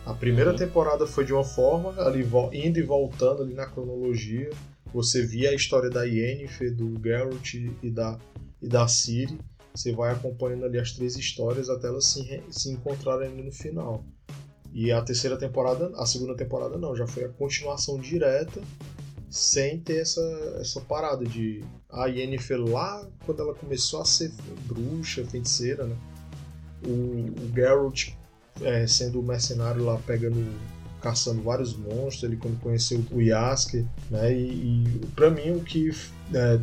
A primeira uhum. temporada foi de uma forma, ali indo e voltando ali na cronologia. Você via a história da Yennefer, do Geralt e da, e da Ciri. Você vai acompanhando ali as três histórias até elas se, se encontrarem no final. E a terceira temporada, a segunda temporada não, já foi a continuação direta, sem ter essa, essa parada de a Yennefer lá, quando ela começou a ser bruxa, feiticeira, né? O, o Geralt é, sendo mercenário lá, pegando, caçando vários monstros, ele quando conheceu o Yasuke, né? E, e para mim o que é,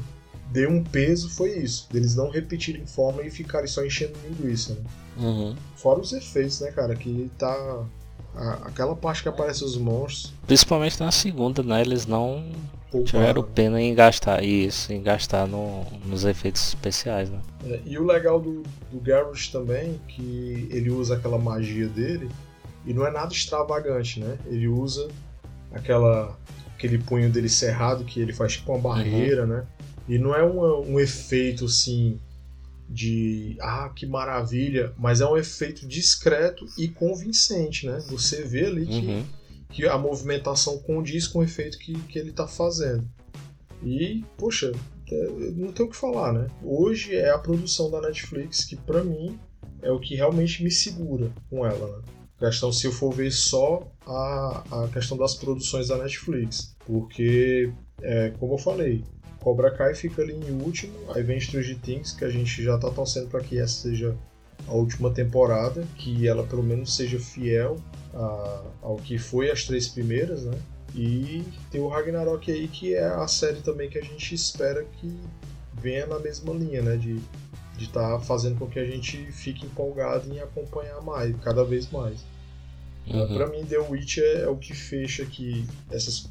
deu um peso foi isso, deles não repetirem forma e ficarem só enchendo linguiça, né? Uhum. Fora os efeitos, né, cara? Que tá. A, aquela parte que aparece os monstros. Principalmente na segunda, né? Eles não tiveram pena em gastar isso, em gastar no, nos efeitos especiais, né? É, e o legal do, do Garrett também, que ele usa aquela magia dele, e não é nada extravagante, né? Ele usa aquela aquele punho dele cerrado que ele faz tipo uma barreira, uhum. né? E não é um, um efeito assim de ah, que maravilha, mas é um efeito discreto e convincente, né? Você vê ali que, uhum. que a movimentação condiz com o efeito que, que ele está fazendo. E, poxa, é, não tem o que falar, né? Hoje é a produção da Netflix que, para mim, é o que realmente me segura com ela, né? Questão se eu for ver só a, a questão das produções da Netflix. Porque, é, como eu falei, Cobra Kai fica ali em último, aí vem Stranger Things, que a gente já tá torcendo para que essa seja a última temporada, que ela pelo menos seja fiel a, ao que foi as três primeiras, né? E tem o Ragnarok aí, que é a série também que a gente espera que venha na mesma linha, né? De de estar tá fazendo com que a gente fique empolgado em acompanhar mais, cada vez mais. Uhum. Para mim, The Witch é, é, o que fecha aqui essas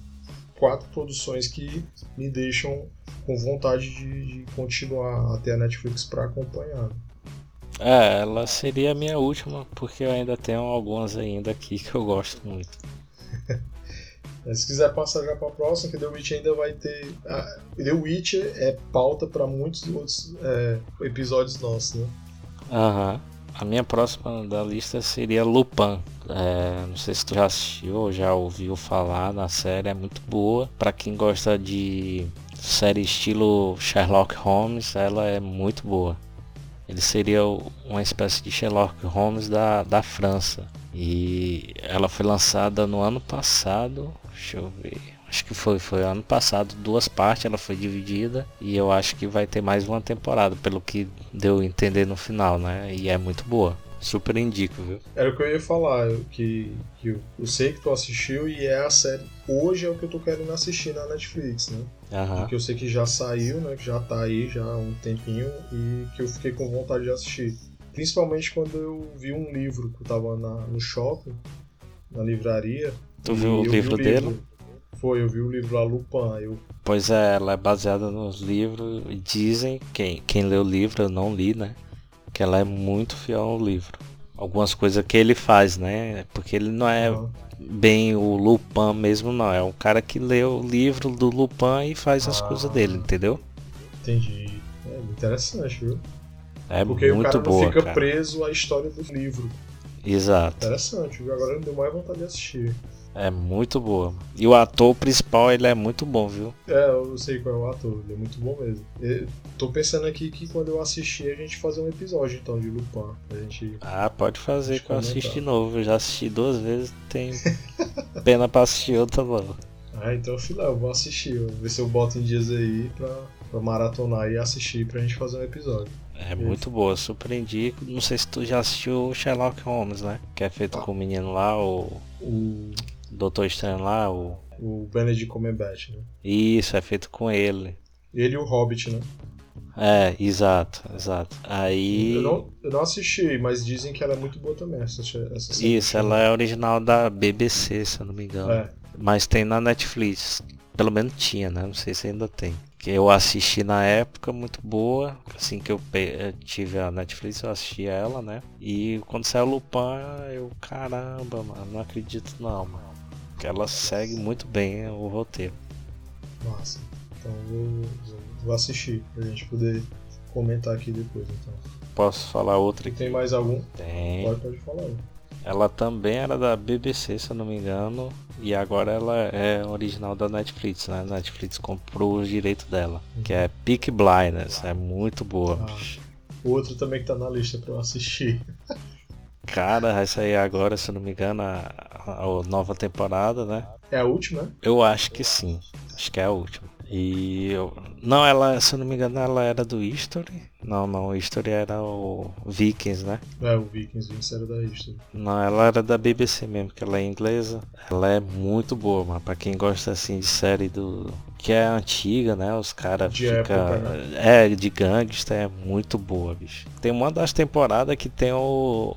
quatro produções que me deixam com vontade de, de continuar até a Netflix para acompanhar. É, ela seria a minha última, porque eu ainda tenho algumas ainda aqui que eu gosto muito. <laughs> Se quiser passar já para a próxima, que The Witch ainda vai ter. The Witch é pauta para muitos outros é, episódios nossos, né? Aham. A minha próxima da lista seria Lupin. É, não sei se tu já assistiu ou já ouviu falar na série, é muito boa. Para quem gosta de série estilo Sherlock Holmes, ela é muito boa. Ele seria uma espécie de Sherlock Holmes da, da França. E ela foi lançada no ano passado. Deixa eu ver. Acho que foi, foi ano passado, duas partes, ela foi dividida e eu acho que vai ter mais uma temporada, pelo que deu a entender no final, né? E é muito boa. Super indico, viu? Era o que eu ia falar, que, que eu, eu sei que tu assistiu e é a série. Hoje é o que eu tô querendo assistir na Netflix, né? Uhum. Porque eu sei que já saiu, né? Que já tá aí já há um tempinho e que eu fiquei com vontade de assistir. Principalmente quando eu vi um livro que eu tava na, no shopping, na livraria. Tu viu o livro, vi o livro dele? Foi, eu vi o livro lá, Lupin. Eu... Pois é, ela é baseada nos livros. Dizem, quem, quem lê o livro, eu não li, né? que ela é muito fiel ao livro. Algumas coisas que ele faz, né? Porque ele não é bem o Lupin mesmo, não. É um cara que lê o livro do Lupin e faz as coisas ah. dele, entendeu? Entendi. É interessante, viu? É Porque muito o cara boa, não fica cara. preso à história do livro. Exato. Interessante, viu? Agora me deu mais vontade de assistir. É muito boa. E o ator principal, ele é muito bom, viu? É, eu sei qual é o ator, ele é muito bom mesmo. Eu tô pensando aqui que quando eu assistir, a gente fazer um episódio então de Lupin. A gente. Ah, pode fazer que eu assisto de novo. Eu já assisti duas vezes, tem <laughs> pena pra assistir outra logo. Ah, então filé, eu vou assistir. Vou ver se eu boto em dias aí pra, pra maratonar e assistir pra gente fazer um episódio. É muito boa, indico. Não sei se tu já assistiu Sherlock Holmes, né? Que é feito ah. com o menino lá, o. O Doutor Estranho lá, o. O Benedict Cumberbatch, né? Isso, é feito com ele. Ele e o Hobbit, né? É, exato, exato. Aí. Eu não, eu não assisti, mas dizem que ela é muito boa também, essa, essa série. Isso, ela é original da BBC, se eu não me engano. É. Mas tem na Netflix. Pelo menos tinha, né? Não sei se ainda tem. Que eu assisti na época, muito boa. Assim que eu tive a Netflix, eu assisti ela, né? E quando saiu Lupin, eu, caramba, mano, não acredito não, mano ela segue muito bem o roteiro. Massa. Então vou, vou assistir pra gente poder comentar aqui depois então. Posso falar outra aqui? Tem mais algum? Tem. Pode, pode falar. Ela também era da BBC, se eu não me engano, e agora ela é original da Netflix, né? Netflix comprou o direito dela, uhum. que é Peak Blinders, é muito boa. Ah, outro também que tá na lista pra eu assistir. <laughs> Cara, vai sair agora, se eu não me engano, a, a, a nova temporada, né? É a última? Eu acho que sim. Acho que é a última. E eu... Não, ela, se eu não me engano, ela era do History. Não, não, o History era o Vikings, né? É, o Vikings, o Vikings era da History. Não, ela era da BBC mesmo, que ela é inglesa. Ela é muito boa, mano. Pra quem gosta assim de série do. Que é antiga, né? Os caras ficam. Né? É, de gangsta, é muito boa, bicho. Tem uma das temporadas que tem o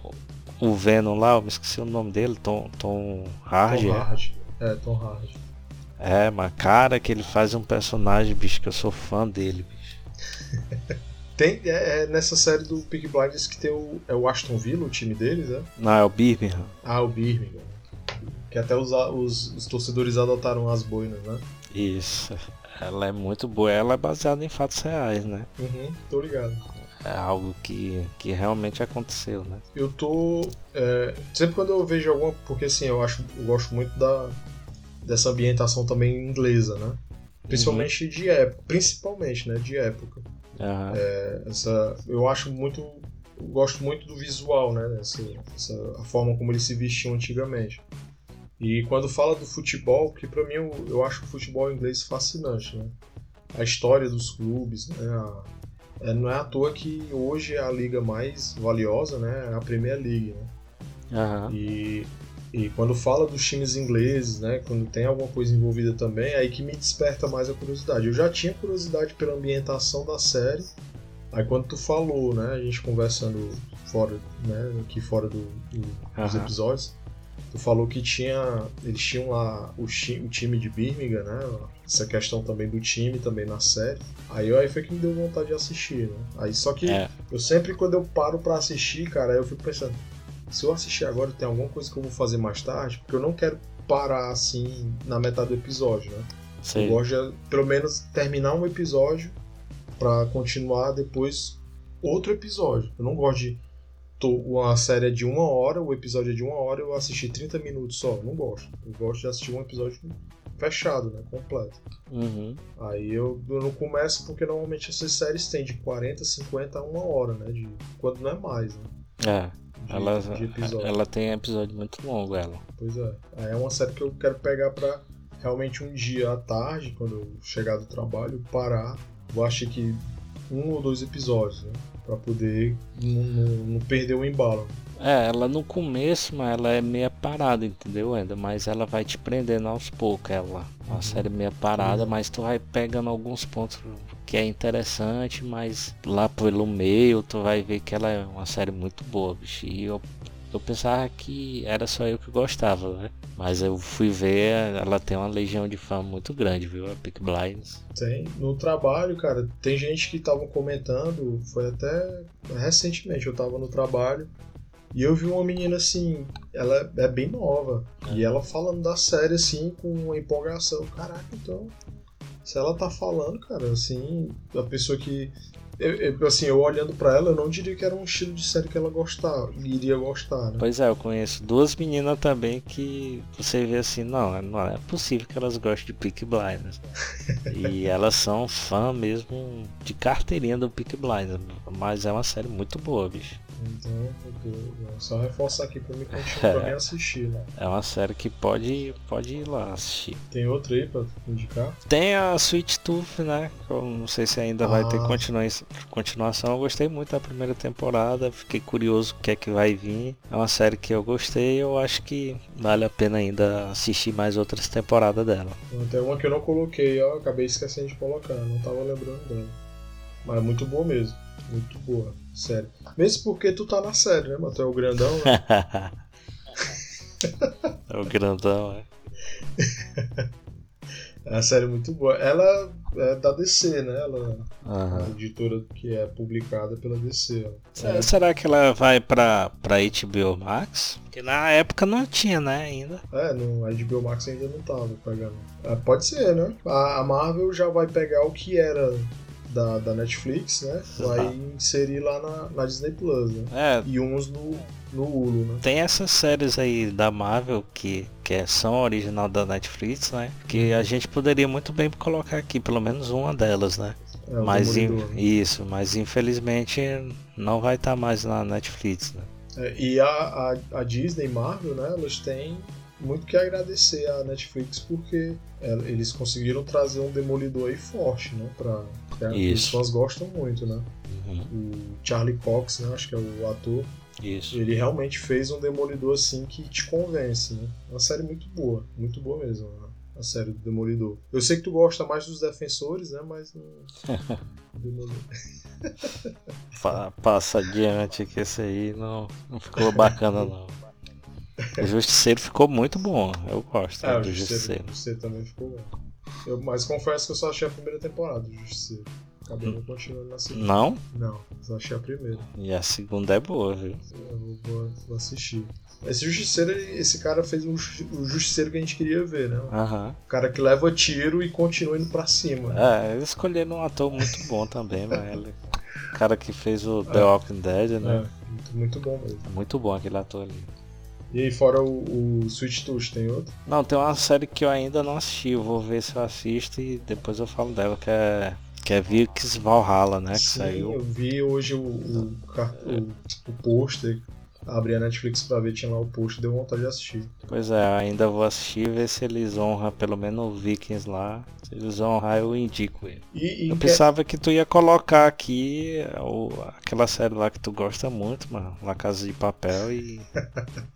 o Venom lá, eu me esqueci o nome dele, Tom, Tom Hardy. Tom Hardy. É, Tom Hardy. É, mas cara que ele faz um personagem, bicho, que eu sou fã dele, bicho. <laughs> tem, é, é, nessa série do Peak Blinders que tem o, é o Aston Villa, o time deles, é? Não, é o Birmingham. Ah, o Birmingham. Que até os, os, os torcedores adotaram as boinas, né? Isso. Ela é muito boa, ela é baseada em fatos reais, né? Uhum, tô ligado é algo que, que realmente aconteceu, né? Eu tô. É, sempre quando eu vejo alguma. Porque assim, eu acho. Eu gosto muito da, dessa ambientação também inglesa, né? Principalmente uhum. de época. Principalmente, né? De época. Uhum. É, essa, eu acho muito. Eu gosto muito do visual, né? Essa, essa, a forma como eles se vestiam antigamente. E quando fala do futebol, que para mim eu, eu acho o futebol inglês fascinante, né? A história dos clubes, né? A, é, não é à toa que hoje é a liga mais valiosa, né? É a Premier League, né? Uhum. E, e quando fala dos times ingleses, né? Quando tem alguma coisa envolvida também, é aí que me desperta mais a curiosidade. Eu já tinha curiosidade pela ambientação da série. Aí quando tu falou, né? A gente conversando fora, né? Aqui fora do, do uhum. dos episódios. Tu falou que tinha. Eles tinham lá o, o time de Birmingham, né? Essa questão também do time também na série. Aí, aí foi que me deu vontade de assistir, né? Aí só que é. eu sempre quando eu paro para assistir, cara, eu fico pensando, se eu assistir agora tem alguma coisa que eu vou fazer mais tarde, porque eu não quero parar assim na metade do episódio, né? Sim. Eu gosto de pelo menos terminar um episódio para continuar depois outro episódio. Eu não gosto de uma série é de uma hora, o episódio é de uma hora, eu assisti 30 minutos só. Não gosto. Eu gosto de assistir um episódio fechado, né? Completo. Uhum. Aí eu, eu não começo porque normalmente essas séries têm de 40, 50 a uma hora, né? De, quando não é mais, né? É. De, Ela, de ela tem episódio muito longo, ela. Pois é. Aí é uma série que eu quero pegar pra realmente um dia à tarde, quando eu chegar do trabalho, parar. Vou achar que um ou dois episódios, né? Pra poder não, não, não perder o embalo. É, ela no começo, mas ela é meia parada, entendeu, ainda? Mas ela vai te prendendo aos poucos, ela. Uma série meia parada, Uhum. mas tu vai pegando alguns pontos que é interessante, mas lá pelo meio tu vai ver que ela é uma série muito boa, bicho. E eu, eu pensava que era só eu que gostava, né? Mas eu fui ver, ela tem uma legião de fã muito grande, viu? A Peak Blinders. Tem. No trabalho, cara, tem gente que estavam comentando, foi até recentemente, eu tava no trabalho, e eu vi uma menina assim, ela é bem nova, e ela falando da série assim, com uma empolgação. Caraca, então, se ela tá falando, cara, assim, a pessoa que. eu- eu- assim, eu olhando pra ela, eu não diria que era um estilo de série que ela gostar, iria gostar, né? Pois é, eu conheço duas meninas também que você vê assim, não, não é possível que elas gostem de Peak Blinders. <laughs> e elas são fã mesmo de carteirinha do Peak Blinders. Mas é uma série muito boa, bicho. Então, só reforçar aqui pra mim continuar pra <laughs> mim assistir, né? É uma série que pode, pode ir lá assistir. Tem outra aí pra indicar? Tem a Sweet Tooth, né? Eu não sei se ainda vai ter Ah. continua- continuação. Eu gostei muito da primeira temporada. Fiquei curioso o que é que vai vir. É uma série que eu gostei. Eu acho que vale a pena ainda assistir mais outras temporadas dela. Tem uma que eu não coloquei, ó, acabei esquecendo de colocar, não tava lembrando dela. Mas é muito boa mesmo, muito boa, sério. Mesmo porque tu tá na série, né, mano? Tu é o grandão, né? <laughs> é o grandão, é. <laughs> É uma série muito boa. Ela é da DC, né? Ela é a Aham. editora que é publicada pela DC. Se- Será que ela vai pra, pra HBO Max? Porque na época não tinha, né, ainda. É, no a HBO Max ainda não tava pegando. É, pode ser, né? A, a Marvel já vai pegar o que era da, da Netflix, né? Vai Exato. inserir lá na, na Disney Plus, né? É, E uns no, no Hulu, né? Tem essas séries aí da Marvel que, que é- são original da Netflix, né? Que a gente poderia muito bem colocar aqui, pelo menos uma delas, né? É, mas in- né? isso, mas infelizmente não vai estar mais na Netflix, né? É, e a, a, a Disney Marvel, né, elas têm muito que agradecer à Netflix porque eles conseguiram trazer um Demolidor aí forte, né, pra, que Isso. os fãs gostam muito, né. Uhum, O Charlie Cox, né, acho que é o ator, isso. ele realmente fez um Demolidor assim que te convence, né. Uma série muito boa, muito boa mesmo, né, a série do Demolidor. Eu sei que tu gosta mais dos Defensores, né, mas não... <laughs> Demolidor. Pa- passa adiante que esse aí não, não ficou bacana <laughs> não. O Justiceiro ficou muito bom, eu gosto É, né, do Justiceiro, o Justiceiro também ficou bom. Eu, mas confesso que eu só achei a primeira temporada do Justiceiro. Acabei não continuando na segunda. Não? Não, só achei a primeira. E a segunda é boa, viu? Eu vou, vou- assistir. Esse Justiceiro, esse cara fez o ju- o Justiceiro que a gente queria ver, né? Aham. O cara que leva tiro e continua indo pra cima. É, eles escolheram um ator muito bom também, mas ele. O cara que fez o The Walking Dead, É, né? muito, muito bom mesmo. É muito bom aquele ator ali. E aí, fora o, o Switch Touch, tem outro? Não, tem uma série que eu ainda não assisti, vou ver se eu assisto e depois eu falo dela, que é. Que é Vikings Valhalla, né? Que Sim, saiu. eu vi hoje o, o, o, o pôster. Abri a Netflix pra ver, tinha lá o pôster, deu vontade de assistir. Pois é, ainda vou assistir e ver se eles honram pelo menos o Vikings lá. Se eles honrar, eu indico ele. E, e Eu que- pensava que tu ia colocar aqui o, aquela série lá que tu gosta muito, mano. La Casa de Papel e. <laughs>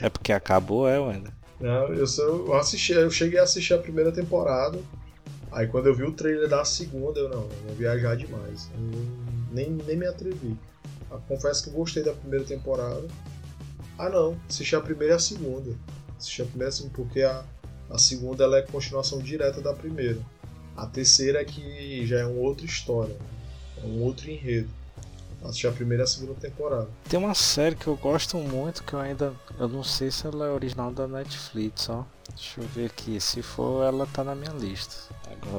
é porque acabou, é, ainda. Não, eu, só, eu assisti, eu cheguei a assistir a primeira temporada. Aí quando eu vi o trailer da segunda, eu não, eu vou viajar demais. Nem, nem me atrevi. Confesso que gostei da primeira temporada. Ah não, assisti a primeira e a segunda. Assisti a primeira e porque a, a segunda ela é continuação direta da primeira. A terceira é que já é uma outra história, é um outro enredo. Assisti a primeira e a segunda temporada. Tem uma série que eu gosto muito que eu ainda. Eu não sei se ela é original da Netflix, ó. Deixa eu ver aqui, se for ela tá na minha lista.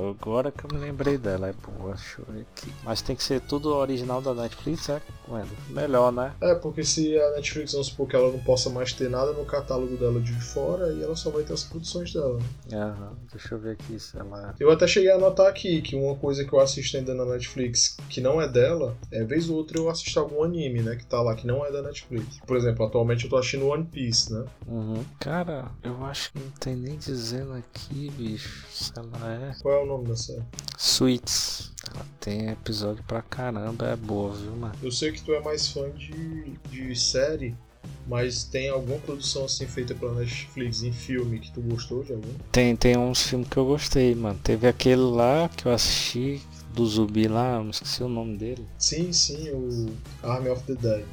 Agora que eu me lembrei dela, é boa, deixa eu ver aqui. Mas tem que ser tudo original da Netflix, é? Melhor, né? É, porque se a Netflix, vamos supor que ela não possa mais ter nada no catálogo dela de fora, e ela só vai ter as produções dela. Aham, deixa eu ver aqui se ela. Eu até cheguei a anotar aqui que uma coisa que eu assisto ainda na Netflix que não é dela, é vez ou outra eu assisto algum anime, né? Que tá lá, que não é da Netflix. Por exemplo, atualmente eu tô assistindo One Piece, né? Uhum. Cara, eu acho que tem nem dizendo aqui, bicho, se ela é. Qual é o nome da série? Suits. Ela tem episódio pra caramba, é boa, viu, mano? Eu sei que tu é mais fã de, de série, mas tem alguma produção assim feita pela Netflix em filme que tu gostou de algum? Tem, tem uns filmes que eu gostei, mano. Teve aquele lá que eu assisti do zumbi lá, não esqueci o nome dele. Sim, sim, o Army of the Dead.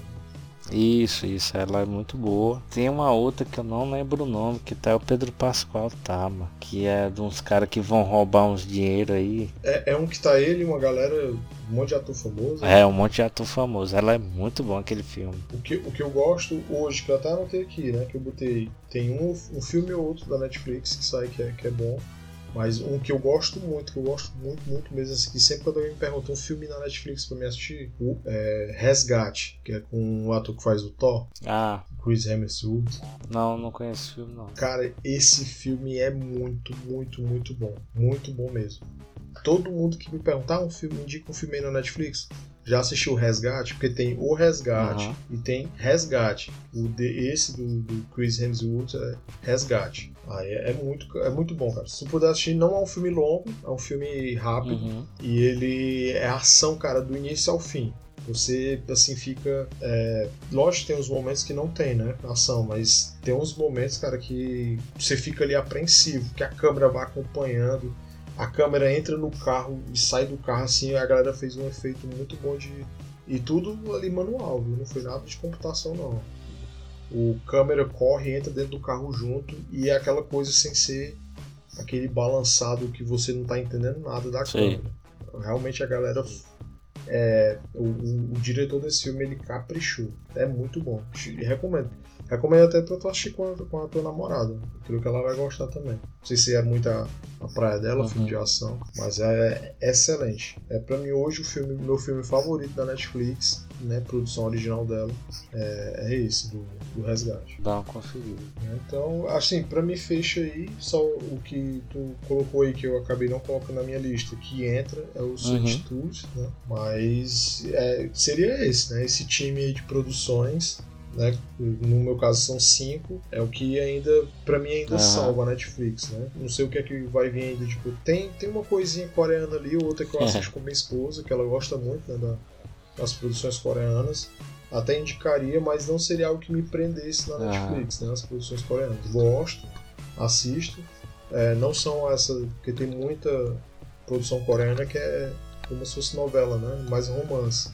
Isso, isso, ela é muito boa. Tem uma outra que eu não lembro o nome, que tá o Pedro Pascoal, mano. Que é de uns caras que vão roubar uns dinheiro aí. É, é um que tá ele e uma galera, um monte de ator famoso. É, um monte de ator famoso. Ela é muito bom aquele filme. O que, o que eu gosto hoje, que eu até anotei aqui, né? Que eu botei. Tem um, um filme ou outro da Netflix que sai que é, que é bom. Mas um que eu gosto muito, que eu gosto muito, muito mesmo, assim, que sempre quando alguém me pergunta um filme na Netflix pra me assistir, o é, Resgate, que é com o ator que faz o Thor. Ah. Chris Hemsworth. Não, não conheço esse filme não. Cara, esse filme é muito, muito, muito bom. Muito bom mesmo. Todo mundo que me perguntar ah, um filme, indica um filme aí na Netflix, já assistiu Resgate? Porque tem o Resgate uhum. e tem Resgate. O de, esse do, do Chris Hemsworth é Resgate. Aí é, é, muito, é muito bom, cara. Se tu puder assistir, não é um filme longo, é um filme rápido. Uhum. E ele é ação, cara, do início ao fim. Você, assim, fica. É... Lógico que tem uns momentos que não tem, né? Ação, mas tem uns momentos, cara, que você fica ali apreensivo, que a câmera vai acompanhando a câmera entra no carro e sai do carro assim, a galera fez um efeito muito bom de. E tudo ali manual, viu? Não foi nada de computação não. O câmera corre, entra dentro do carro junto e é aquela coisa sem ser aquele balançado que você não tá entendendo nada da Sim. câmera. Realmente a galera. É, o, o, o, diretor desse filme ele caprichou. É muito bom. Recomendo. Recomendo até pra tu assistir com a, com a tua namorada. Creio que ela vai gostar também. Não sei se é muita a praia dela, uhum. filme de ação, mas é excelente. É para mim hoje o filme, meu filme favorito da Netflix, né? Produção original dela, é, é esse, do, do Resgate. Dá uma conferida. Então, assim, para mim fecha aí, só o que tu colocou aí que eu acabei não colocando na minha lista, que entra é o Sweet uhum. Né? Mas é, seria esse, né? Esse time aí de produções né? No meu caso são cinco, é o que ainda, para mim ainda uhum. salva a Netflix, né? Não sei o que é que vai vir ainda, tipo, tem, tem uma coisinha coreana ali, outra que eu assisto <laughs> com minha esposa, que ela gosta muito, né, da, das produções coreanas. Até indicaria, mas não seria algo que me prendesse na Netflix, né? As produções coreanas. Gosto, assisto. É, não são essa, porque tem muita produção coreana que é como se fosse novela, né? Mais romance.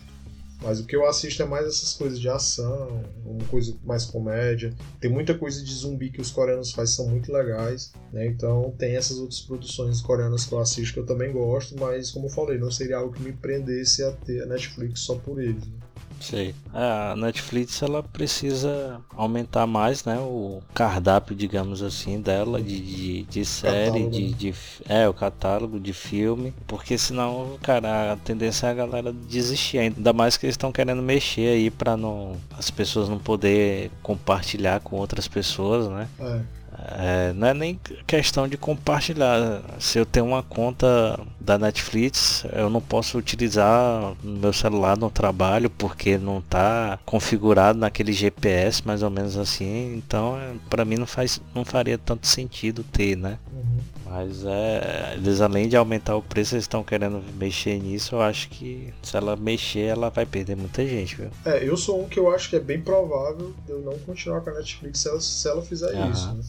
Mas o que eu assisto é mais essas coisas de ação, uma coisa mais comédia. Tem muita coisa de zumbi que os coreanos fazem são muito legais, né? Então tem essas outras produções coreanas que eu assisto que eu também gosto, mas como eu falei, não seria algo que me prendesse a ter a Netflix só por eles. Né? Sei. A Netflix ela precisa aumentar mais, né, o cardápio, digamos assim, dela de, de, de série, de, né? de, é o catálogo de filme, porque senão, cara, a tendência é a galera desistir, ainda mais que eles estão querendo mexer aí para não as pessoas não poder compartilhar com outras pessoas, né? É. É, não é nem questão de compartilhar. Se eu tenho uma conta da Netflix, eu não posso utilizar meu celular no trabalho porque não está configurado naquele GPS, mais ou menos assim. Então, é, para mim não faz, não faria tanto sentido ter, né? Uhum. Mas é, eles além de aumentar o preço, eles estão querendo mexer nisso. Eu acho que se ela mexer, ela vai perder muita gente, viu? É, eu sou um que eu acho que é bem provável de eu não continuar com a Netflix se ela, se ela fizer uhum. isso. Né?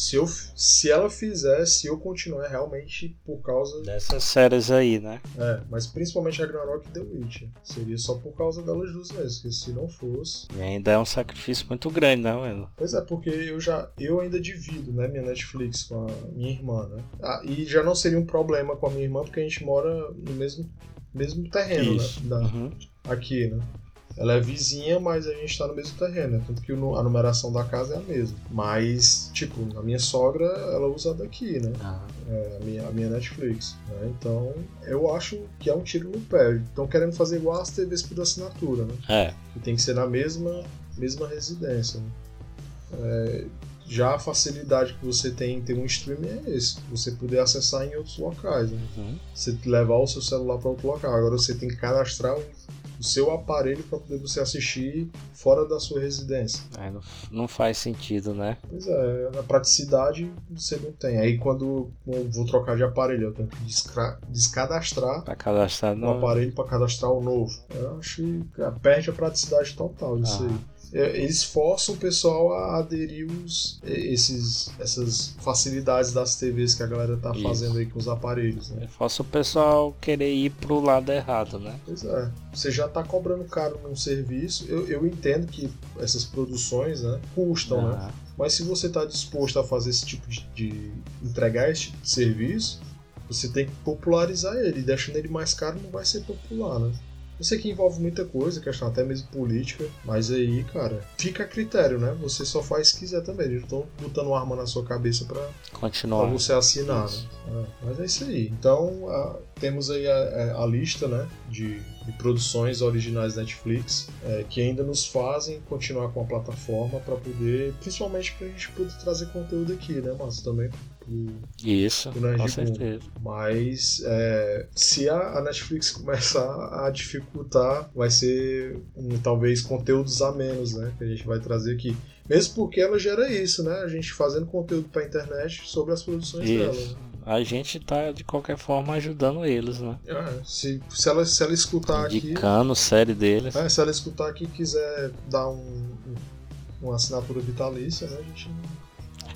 Se, eu, se ela fizer, se eu continuar realmente por causa. Dessas séries aí, né? É, mas principalmente Ragnarok e The Witcher. Seria só por causa delas duas mesmo, porque se não fosse. E ainda é um sacrifício muito grande, né, mano? Pois é, porque eu já. Eu ainda divido, né, minha Netflix com a minha irmã, né? Ah, e já não seria um problema com a minha irmã, porque a gente mora no mesmo, mesmo terreno, né, Isso. né? Da, uhum. Aqui, né? Ela é vizinha, mas a gente tá no mesmo terreno, né? Tanto que a numeração da casa é a mesma. Mas, tipo, a minha sogra, ela usa daqui, né? Ah, É, a, minha, a minha Netflix. né? Então, eu acho que é um tiro no pé. Estão querendo fazer igual as TVs por assinatura, né? é, Que tem que ser na mesma, mesma residência. né? É, já a facilidade que você tem em ter um streaming é esse. Você poder acessar em outros locais. Né? uhum. Você levar o seu celular para outro local. Agora você tem que cadastrar o, seu aparelho para poder você assistir fora da sua residência. Aí não, não faz sentido, né? Pois é, na praticidade você não tem. Aí quando eu vou trocar de aparelho, eu tenho que descadastrar Pra cadastrar o no. aparelho para cadastrar o novo. Eu acho que perde a praticidade total disso Ah. aí. É, Eles forçam o pessoal a aderir os, esses, essas facilidades das TVs que a galera tá Isso. fazendo aí com os aparelhos, né? Faça o pessoal querer ir pro lado errado, né? Pois é. Você já tá cobrando caro num serviço. Eu, eu entendo que essas produções, né, custam, né? Ah, Mas se você está disposto a fazer esse tipo de, de entregar esse tipo de serviço, você tem que popularizar ele. Deixando ele mais caro não vai ser popular, né? Eu sei que envolve muita coisa, questão até mesmo política, mas aí, cara, fica a critério, né? Você só faz se quiser também. Eles não estão botando uma arma na sua cabeça para continuar. pra você assinar, né? É, mas é isso aí. Então, a- temos aí a, a- a lista, né, de, de produções originais Netflix é, que ainda nos fazem continuar com a plataforma para poder, principalmente pra gente poder trazer conteúdo aqui, né, mas também pro, Isso, pro com certeza. Mas é, se a, a Netflix começar a dificultar, vai ser um, talvez conteúdos a menos, né? Que a gente vai trazer aqui. Mesmo porque ela gera isso, né? A gente fazendo conteúdo pra internet sobre as produções dela. Isso. né? A gente tá de qualquer forma ajudando eles, né? É, se, se, ela, se ela escutar aqui. Indicando série deles. é, se ela escutar aqui e quiser dar um, um- uma assinatura vitalícia, né? A gente.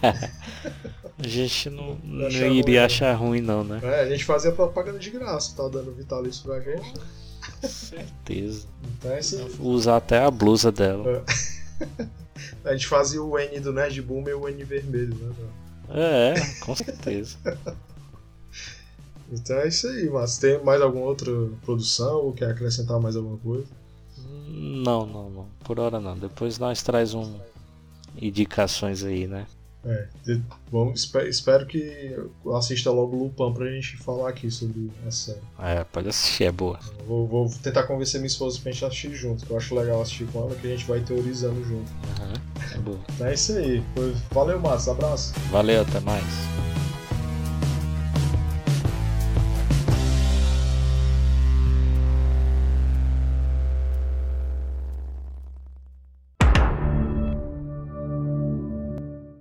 <laughs> A gente não, não achar iria ruim, né? achar ruim não, né? É, a gente fazia propaganda de graça, tá dando vitalício pra gente. Certeza. Então é assim. Usar até a blusa dela. <laughs> A gente fazia o N do Nerd Boom e o N vermelho, né? É, com certeza. <laughs> Então é isso aí, mas tem mais alguma outra produção ou quer acrescentar mais alguma coisa? Não, não, não. Por hora não. Depois nós traz um indicações aí, né? É, espe- espero que assista logo o Lupin pra gente falar aqui sobre essa série. É, pode assistir, é boa. Eu Vou, vou tentar convencer minha esposa pra gente assistir junto, que eu acho legal assistir com ela, que a gente vai teorizando junto. Aham, é boa. Então é isso aí. Valeu, Márcio. Abraço. Valeu, até mais.